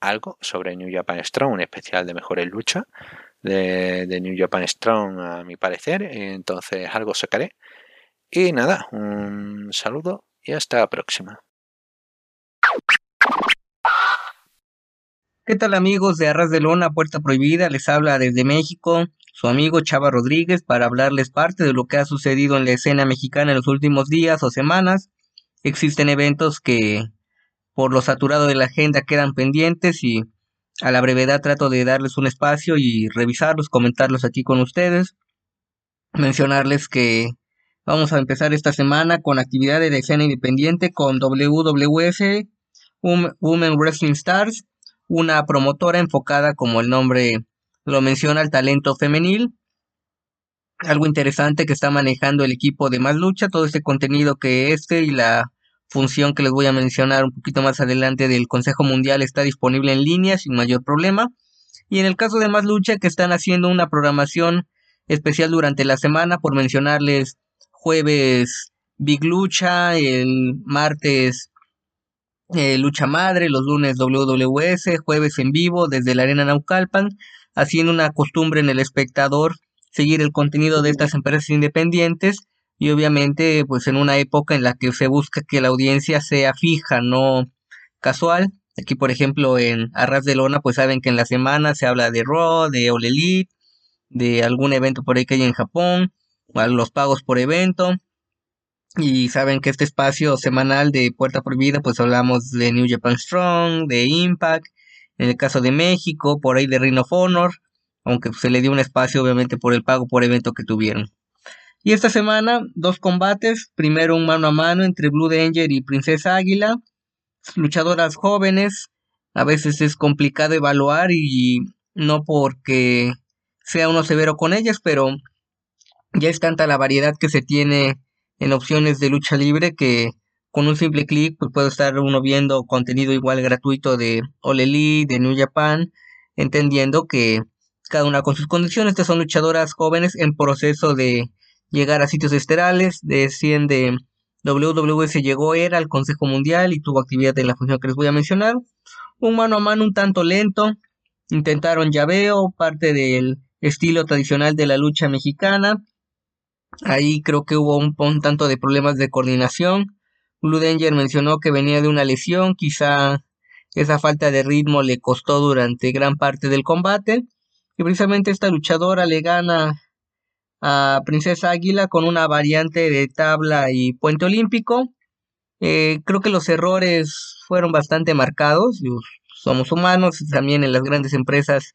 algo sobre New Japan Strong, un especial de mejores luchas de, de New Japan Strong a mi parecer. Entonces algo sacaré. Y nada, un saludo y hasta la próxima. ¿Qué tal amigos de Arras de Lona, Puerta Prohibida? Les habla desde México su amigo Chava Rodríguez para hablarles parte de lo que ha sucedido en la escena mexicana en los últimos días o semanas. Existen eventos que por lo saturado de la agenda quedan pendientes y a la brevedad trato de darles un espacio y revisarlos, comentarlos aquí con ustedes. Mencionarles que vamos a empezar esta semana con actividades de escena independiente con WWF Women Wrestling Stars, una promotora enfocada como el nombre lo menciona el talento femenil. Algo interesante que está manejando el equipo de Más Lucha, todo este contenido que este y la función que les voy a mencionar un poquito más adelante del Consejo Mundial está disponible en línea sin mayor problema. Y en el caso de Más Lucha, que están haciendo una programación especial durante la semana, por mencionarles jueves Big Lucha, el martes eh, Lucha Madre, los lunes WWS, jueves en vivo desde la Arena Naucalpan, haciendo una costumbre en el espectador seguir el contenido de estas empresas independientes y obviamente pues en una época en la que se busca que la audiencia sea fija, no casual. Aquí por ejemplo en Arras de Lona pues saben que en la semana se habla de Raw, de All Elite, de algún evento por ahí que hay en Japón, los pagos por evento. Y saben que este espacio semanal de Puerta Prohibida, pues hablamos de New Japan Strong, de Impact, en el caso de México, por ahí de Ring of Honor, aunque se le dio un espacio obviamente por el pago por evento que tuvieron. Y esta semana, dos combates, primero un mano a mano entre Blue Danger y Princesa Águila, luchadoras jóvenes, a veces es complicado evaluar y no porque sea uno severo con ellas, pero ya es tanta la variedad que se tiene en opciones de lucha libre que con un simple clic pues puede estar uno viendo contenido igual gratuito de All Elite, de New Japan, entendiendo que cada una con sus condiciones, estas son luchadoras jóvenes en proceso de llegar a sitios esterales, de 100 de WWE se llegó era al Consejo Mundial y tuvo actividad en la función que les voy a mencionar. Un mano a mano un tanto lento, intentaron llaveo, parte del estilo tradicional de la lucha mexicana, Ahí creo que hubo un, tanto de problemas de coordinación. Blue Danger mencionó que venía de una lesión, quizá esa falta de ritmo le costó durante gran parte del combate. Y precisamente esta luchadora le gana a Princesa Águila con una variante de tabla y puente olímpico. Eh, creo que los errores fueron bastante marcados. Somos humanos, también en las grandes empresas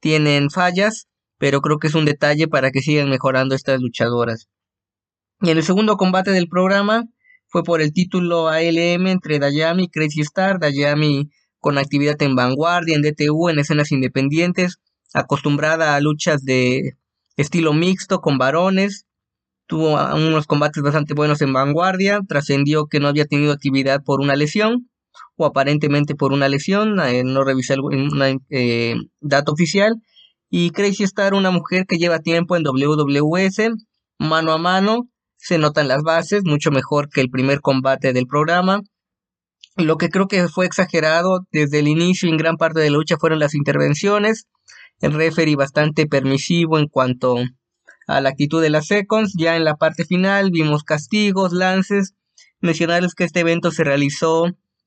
tienen fallas pero creo que es un detalle para que sigan mejorando estas luchadoras. Y en el segundo combate del programa fue por el título ALM entre Dayami y Crazy Star, Dayami con actividad en vanguardia, en DTU, en escenas independientes, acostumbrada a luchas de estilo mixto con varones, tuvo unos combates bastante buenos en vanguardia, trascendió que no había tenido actividad por una lesión, o aparentemente por una lesión, eh, no revisé un eh, dato oficial, y Crazy Star, una mujer que lleva tiempo en WWS, mano a mano, se notan las bases, mucho mejor que el primer combate del programa. Lo que creo que fue exagerado desde el inicio en gran parte de la lucha fueron las intervenciones. El referee bastante permisivo en cuanto a la actitud de las seconds. Ya en la parte final vimos castigos, lances. Mencionarles que este evento se realizó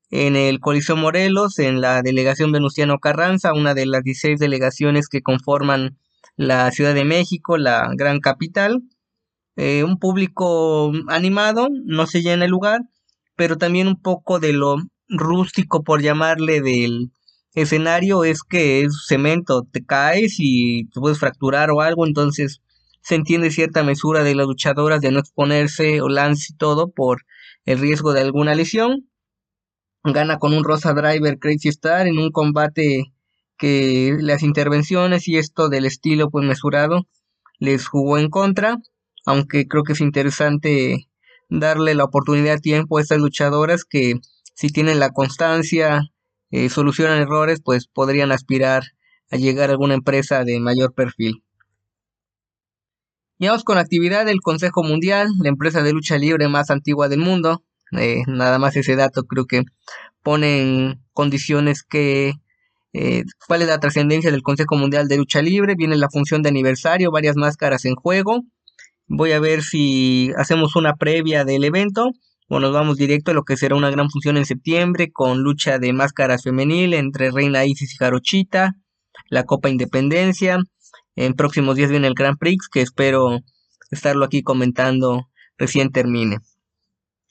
en el Coliseo Morelos, en la delegación Venustiano Carranza, una de las 16 delegaciones que conforman la Ciudad de México, la gran capital. Eh, un público animado, no se llena el lugar, pero también un poco de lo rústico, por llamarle, del escenario es que es cemento, te caes y te puedes fracturar o algo, entonces se entiende cierta mesura de las luchadoras de no exponerse o lance y todo por el riesgo de alguna lesión. Gana con un Rosa Driver Crazy Star en un combate que las intervenciones y esto del estilo pues mesurado les jugó en contra, aunque creo que es interesante darle la oportunidad a tiempo a estas luchadoras que si tienen la constancia, eh, solucionan errores, pues podrían aspirar a llegar a alguna empresa de mayor perfil. Y vamos con actividad del Consejo Mundial, la empresa de lucha libre más antigua del mundo, eh, nada más ese dato creo que pone en condiciones que eh, cuál es la trascendencia del Consejo Mundial de Lucha Libre, viene la función de aniversario, varias máscaras en juego. Voy a ver si hacemos una previa del evento o nos vamos directo a lo que será una gran función en septiembre con lucha de máscaras femenil entre Reina Isis y Jarochita, la Copa Independencia. En próximos días viene el Grand Prix que espero estarlo aquí comentando recién termine.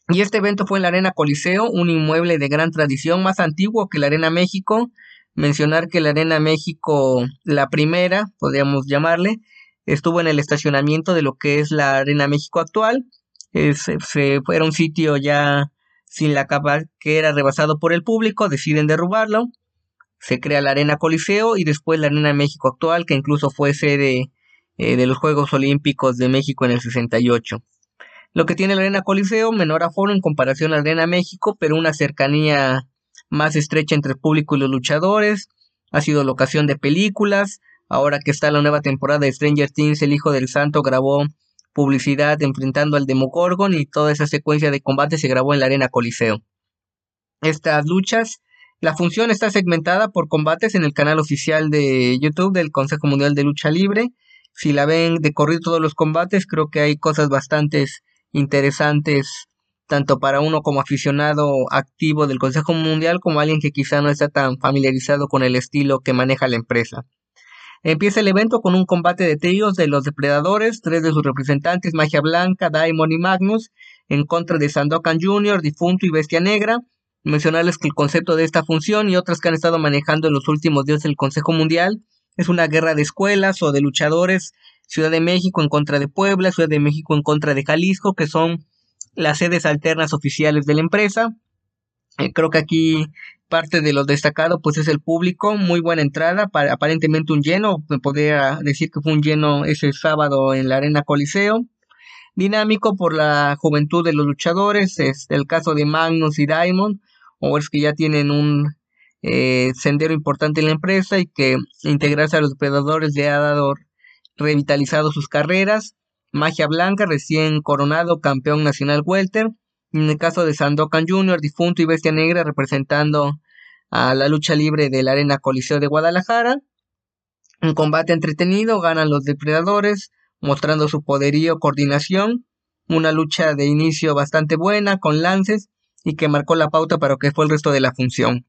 Y este evento fue en la Arena Coliseo, un inmueble de gran tradición, más antiguo que la Arena México. Mencionar que la Arena México, la primera, podríamos llamarle, estuvo en el estacionamiento de lo que es la Arena México actual. se, era un sitio ya sin la capa que era rebasado por el público, deciden derrubarlo. Se crea la Arena Coliseo y después la Arena México actual, que incluso fue sede eh, de los Juegos Olímpicos de México en el 68. Lo que tiene la Arena Coliseo, menor aforo en comparación a la Arena México, pero una cercanía más estrecha entre el público y los luchadores. Ha sido locación de películas, ahora que está la nueva temporada de Stranger Things, el hijo del santo grabó publicidad enfrentando al Demogorgon y toda esa secuencia de combate se grabó en la arena Coliseo. Estas luchas, la función está segmentada por combates en el canal oficial de YouTube del Consejo Mundial de Lucha Libre. Si la ven de corrido todos los combates, creo que hay cosas bastante interesantes tanto para uno como aficionado activo del Consejo Mundial como alguien que quizá no está tan familiarizado con el estilo que maneja la empresa. Empieza el evento con un combate de tríos de los depredadores, tres de sus representantes, Magia Blanca, Daimon y Magnus, en contra de Sandokan Jr., Difunto y Bestia Negra. Mencionarles que el concepto de esta función y otras que han estado manejando en los últimos días del Consejo Mundial es una guerra de escuelas o de luchadores, Ciudad de México en contra de Puebla, Ciudad de México en contra de Jalisco, que son las sedes alternas oficiales de la empresa. Eh, creo que aquí parte de lo destacado pues es el público, muy buena entrada, aparentemente un lleno, me podría decir que fue un lleno ese sábado en la Arena Coliseo. Dinámico por la juventud de los luchadores, es el caso de Magnus y Diamond, o es que ya tienen un eh, sendero importante en la empresa y que integrarse a los depredadores le ha dado revitalizado sus carreras. Magia Blanca, recién coronado campeón nacional welter, en el caso de Sandokan Jr., difunto y bestia negra, representando a la lucha libre de la Arena Coliseo de Guadalajara. Un combate entretenido, ganan los depredadores, mostrando su poderío, coordinación. Una lucha de inicio bastante buena, con lances, y que marcó la pauta para lo que fue el resto de la función.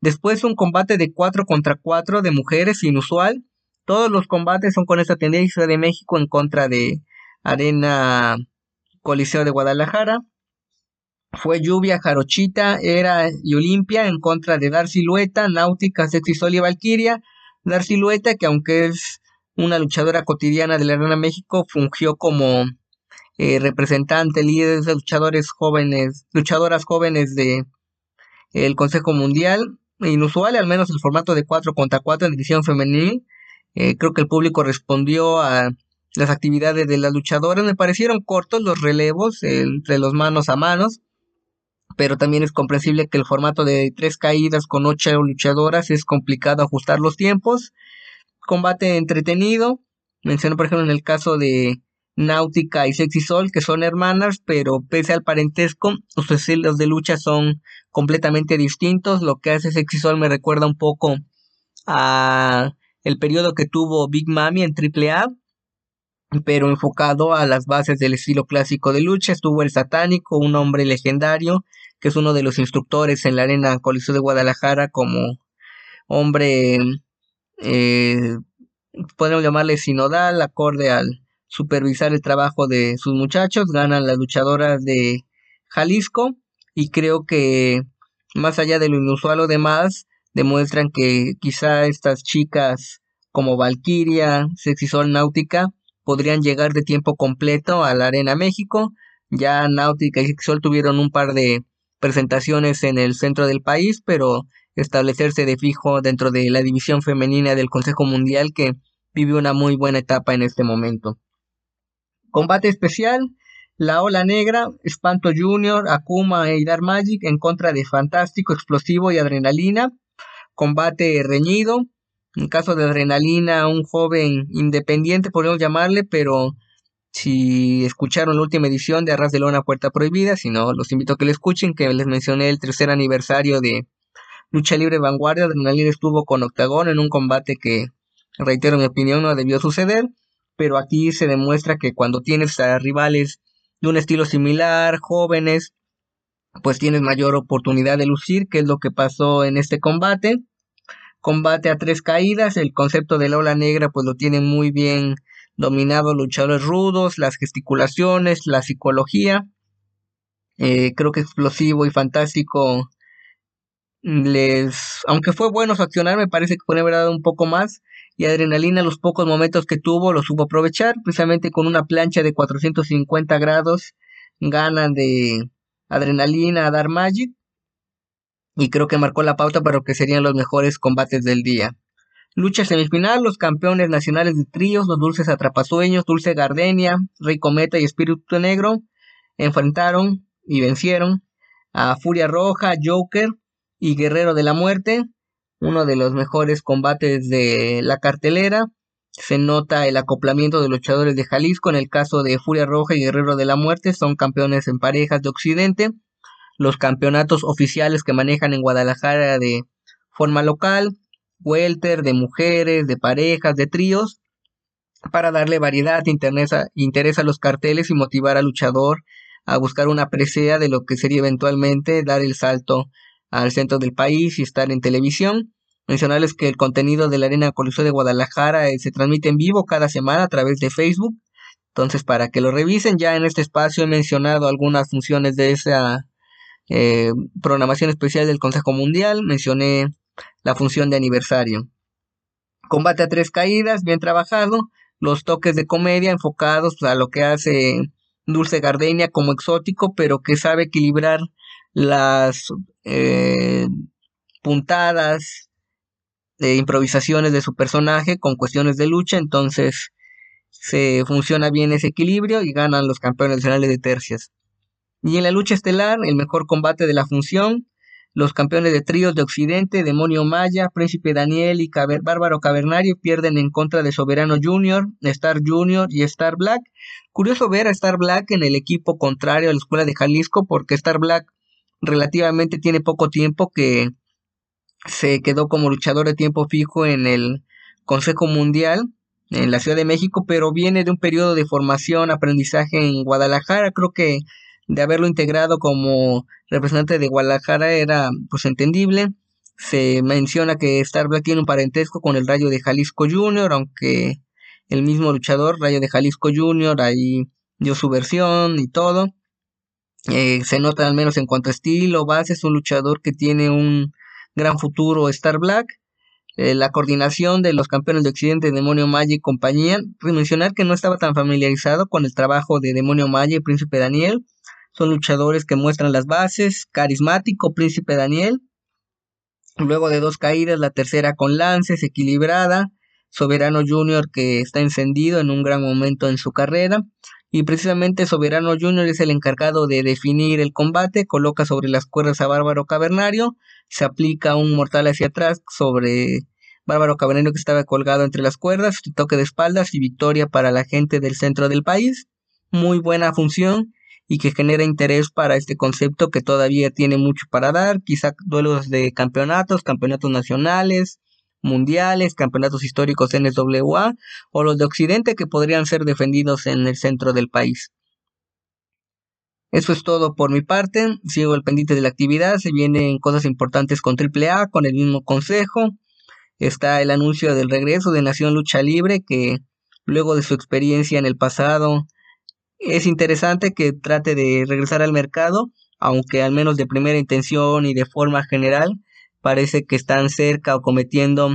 Después un combate de 4 contra 4 de mujeres inusual. Todos los combates son con esta tendencia de México en contra de Arena Coliseo de Guadalajara fue Lluvia, Jarochita, Era y Olimpia en contra de Dar Silueta, Náutica, Sexy Sol y Valkyria. Dar Silueta, que aunque es una luchadora cotidiana de la Arena México, fungió como eh, representante, líder de luchadores jóvenes, luchadoras jóvenes de el Consejo Mundial. Inusual, al menos el formato de 4 contra 4 en división femenil. Eh, creo que el público respondió a las actividades de las luchadoras. Me parecieron cortos los relevos entre los manos a manos pero también es comprensible que el formato de tres caídas con ocho luchadoras es complicado ajustar los tiempos. Combate entretenido. Menciono, por ejemplo, en el caso de Náutica y Sexy Sol, que son hermanas, pero pese al parentesco, sus estilos de lucha son completamente distintos. Lo que hace Sexy Sol me recuerda un poco a el periodo que tuvo Big Mami en AAA, pero enfocado a las bases del estilo clásico de lucha. Estuvo el satánico, un hombre legendario, que es uno de los instructores en la Arena Coliseo de Guadalajara como hombre, eh, podemos llamarle sinodal, acorde al supervisar el trabajo de sus muchachos. Ganan las luchadoras de Jalisco y creo que más allá de lo inusual o demás, demuestran que quizá estas chicas como Valkyria, Sexy Sol Náutica, podrían llegar de tiempo completo a la Arena México. Ya Náutica y Sol tuvieron un par de presentaciones en el centro del país, pero establecerse de fijo dentro de la división femenina del Consejo Mundial que vive una muy buena etapa en este momento. Combate especial, la Ola Negra, Espanto Junior, Akuma y Dark Magic en contra de Fantástico, Explosivo y Adrenalina. Combate reñido, en caso de adrenalina, un joven independiente, podríamos llamarle, pero si escucharon la última edición de Arras de Lona Puerta Prohibida, si no, los invito a que lo escuchen, que les mencioné el tercer aniversario de Lucha Libre Vanguardia. Adrenalina estuvo con Octagón en un combate que, reitero mi opinión, no debió suceder, pero aquí se demuestra que cuando tienes a rivales de un estilo similar, jóvenes, pues tienes mayor oportunidad de lucir, que es lo que pasó en este combate combate a tres caídas, el concepto de la ola negra pues lo tienen muy bien dominado luchadores rudos, las gesticulaciones, la psicología, eh, creo que explosivo y fantástico les, aunque fue bueno su accionar, me parece que puede haber dado un poco más. Y adrenalina los pocos momentos que tuvo los supo aprovechar, precisamente con una plancha de 450 grados ganan de adrenalina a Dark Magic y creo que marcó la pauta para lo que serían los mejores combates del día. Lucha semifinal, los campeones nacionales de tríos, los dulces atrapasueños, Dulce Gardenia, Rey Cometa y Espíritu Negro, enfrentaron y vencieron a Furia Roja, Joker y Guerrero de la Muerte. uno de los mejores combates de la cartelera. Se nota el acoplamiento de luchadores de Jalisco. En el caso de Furia Roja y Guerrero de la Muerte, son campeones en parejas de Occidente. Los campeonatos oficiales que manejan en Guadalajara de forma local, welter, de mujeres, de parejas, de tríos, para darle variedad, interesa, interesa a los carteles y motivar al luchador a buscar una presea de lo que sería eventualmente dar el salto al centro del país y estar en televisión. Mencionarles que el contenido de la Arena Coliseo de Guadalajara eh, se transmite en vivo cada semana a través de Facebook. Entonces, para que lo revisen, ya en este espacio he mencionado algunas funciones de esa eh, programación especial del Consejo Mundial. Mencioné la función de aniversario. Combate a tres caídas, bien trabajado. Los toques de comedia enfocados a lo que hace Dulce Gardenia como exótico, pero que sabe equilibrar las eh, puntadas de improvisaciones de su personaje con cuestiones de lucha, entonces se funciona bien ese equilibrio y ganan los campeones nacionales de tercias. Y en la lucha estelar, el mejor combate de la función, los campeones de tríos de Occidente, Demonio Maya, Príncipe Daniel y Bárbaro Cavernario pierden en contra de Soberano Junior, Star Junior y Star Black. Curioso ver a Star Black en el equipo contrario a la Escuela de Jalisco porque Star Black relativamente tiene poco tiempo que se quedó como luchador de tiempo fijo en el Consejo Mundial en la Ciudad de México, pero viene de un periodo de formación, aprendizaje en Guadalajara. Creo que de haberlo integrado como representante de Guadalajara era pues entendible. Se menciona que Star Black tiene un parentesco con el Rayo de Jalisco Junior, aunque el mismo luchador, Rayo de Jalisco Junior, ahí dio su versión y todo. Eh, se nota al menos en cuanto a estilo, base, es un luchador que tiene un gran futuro Star Black. Eh, la coordinación de los campeones de Occidente, Demonio Maya y compañía. Mencionar que no estaba tan familiarizado con el trabajo de Demonio Maya y Príncipe Daniel. Son luchadores que muestran las bases. Carismático Príncipe Daniel. Luego de dos caídas, la tercera con lances, equilibrada. Soberano Junior que está encendido en un gran momento en su carrera y precisamente Soberano Junior es el encargado de definir el combate, coloca sobre las cuerdas a Bárbaro Cavernario, se aplica un mortal hacia atrás sobre Bárbaro Cavernario que estaba colgado entre las cuerdas, toque de espaldas y victoria para la gente del centro del país. Muy buena función y que genera interés para este concepto que todavía tiene mucho para dar, quizá duelos de campeonatos, campeonatos nacionales, mundiales, campeonatos históricos NWA o los de Occidente que podrían ser defendidos en el centro del país. Eso es todo por mi parte. Sigo el pendiente de la actividad. Se vienen cosas importantes con AAA, con el mismo consejo. Está el anuncio del regreso de Nación Lucha Libre, que luego de su experiencia en el pasado, es interesante que trate de regresar al mercado, aunque al menos de primera intención y de forma general, parece que están cerca o cometiendo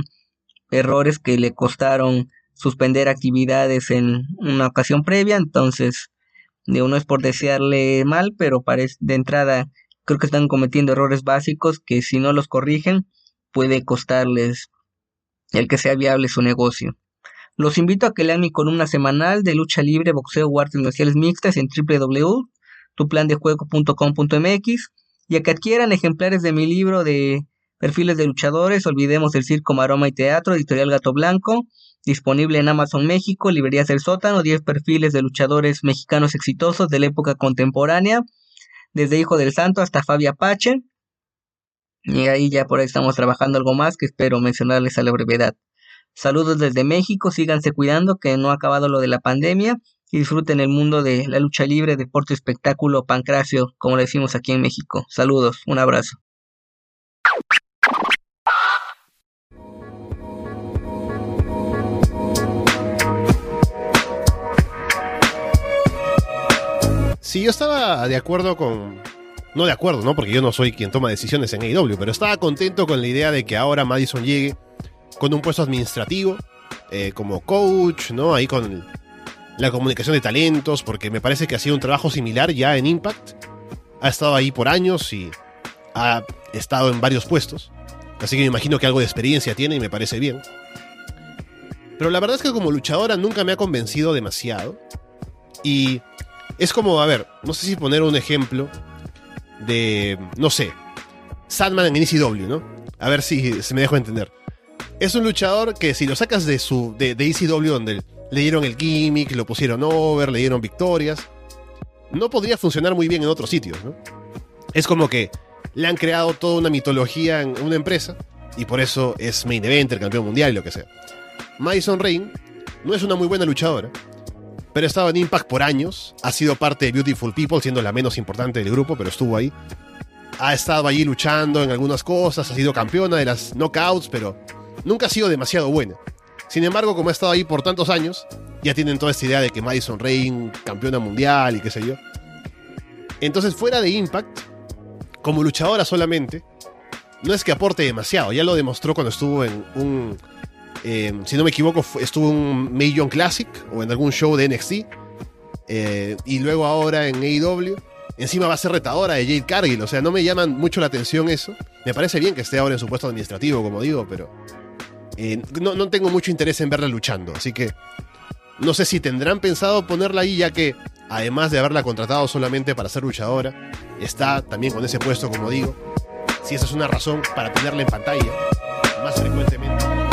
errores que le costaron suspender actividades en una ocasión previa, entonces de uno es por desearle mal, pero parece de entrada creo que están cometiendo errores básicos que si no los corrigen puede costarles el que sea viable su negocio. Los invito a que lean mi columna semanal de lucha libre, boxeo o artes mixtas en www.tuplandejuego.com.mx y a que adquieran ejemplares de mi libro de Perfiles de luchadores, olvidemos el circo, maroma y teatro, editorial Gato Blanco, disponible en Amazon México, librerías del sótano, 10 perfiles de luchadores mexicanos exitosos de la época contemporánea, desde Hijo del Santo hasta Fabia Apache. Y ahí ya por ahí estamos trabajando algo más que espero mencionarles a la brevedad. Saludos desde México, síganse cuidando que no ha acabado lo de la pandemia y disfruten el mundo de la lucha libre, deporte, espectáculo, pancracio, como le decimos aquí en México. Saludos, un abrazo. Sí, yo estaba de acuerdo con. No de acuerdo, ¿no? Porque yo no soy quien toma decisiones en AEW, pero estaba contento con la idea de que ahora Madison llegue con un puesto administrativo, eh, como coach, ¿no? Ahí con la comunicación de talentos, porque me parece que ha sido un trabajo similar ya en Impact. Ha estado ahí por años y ha estado en varios puestos. Así que me imagino que algo de experiencia tiene y me parece bien. Pero la verdad es que como luchadora nunca me ha convencido demasiado. Y es como, a ver, no sé si poner un ejemplo de, no sé, Sandman en ECW, ¿no? A ver si se me dejo entender. Es un luchador que si lo sacas de su de, de ECW donde le dieron el gimmick, lo pusieron over, le dieron victorias, no podría funcionar muy bien en otros sitios, ¿no? Es como que le han creado toda una mitología en una empresa y por eso es main event, el campeón mundial y lo que sea. Madison Rain no es una muy buena luchadora, pero ha estado en Impact por años, ha sido parte de Beautiful People, siendo la menos importante del grupo, pero estuvo ahí. Ha estado allí luchando en algunas cosas, ha sido campeona de las knockouts, pero nunca ha sido demasiado buena. Sin embargo, como ha estado ahí por tantos años, ya tienen toda esta idea de que Madison Rain, campeona mundial y qué sé yo. Entonces, fuera de Impact, como luchadora solamente, no es que aporte demasiado. Ya lo demostró cuando estuvo en un. eh, si no me equivoco, estuvo en un Million Classic o en algún show de NXT. eh, y luego ahora en AEW. Encima va a ser retadora de Jade Cargill. O sea, no me llaman mucho la atención eso. Me parece bien que esté ahora en su puesto administrativo, como digo, pero. Eh, no, no tengo mucho interés en verla luchando. Así que. No sé si tendrán pensado ponerla ahí, ya que, además de haberla contratado solamente para ser luchadora, está también con ese puesto, como digo. Si esa es una razón para tenerla en pantalla más frecuentemente.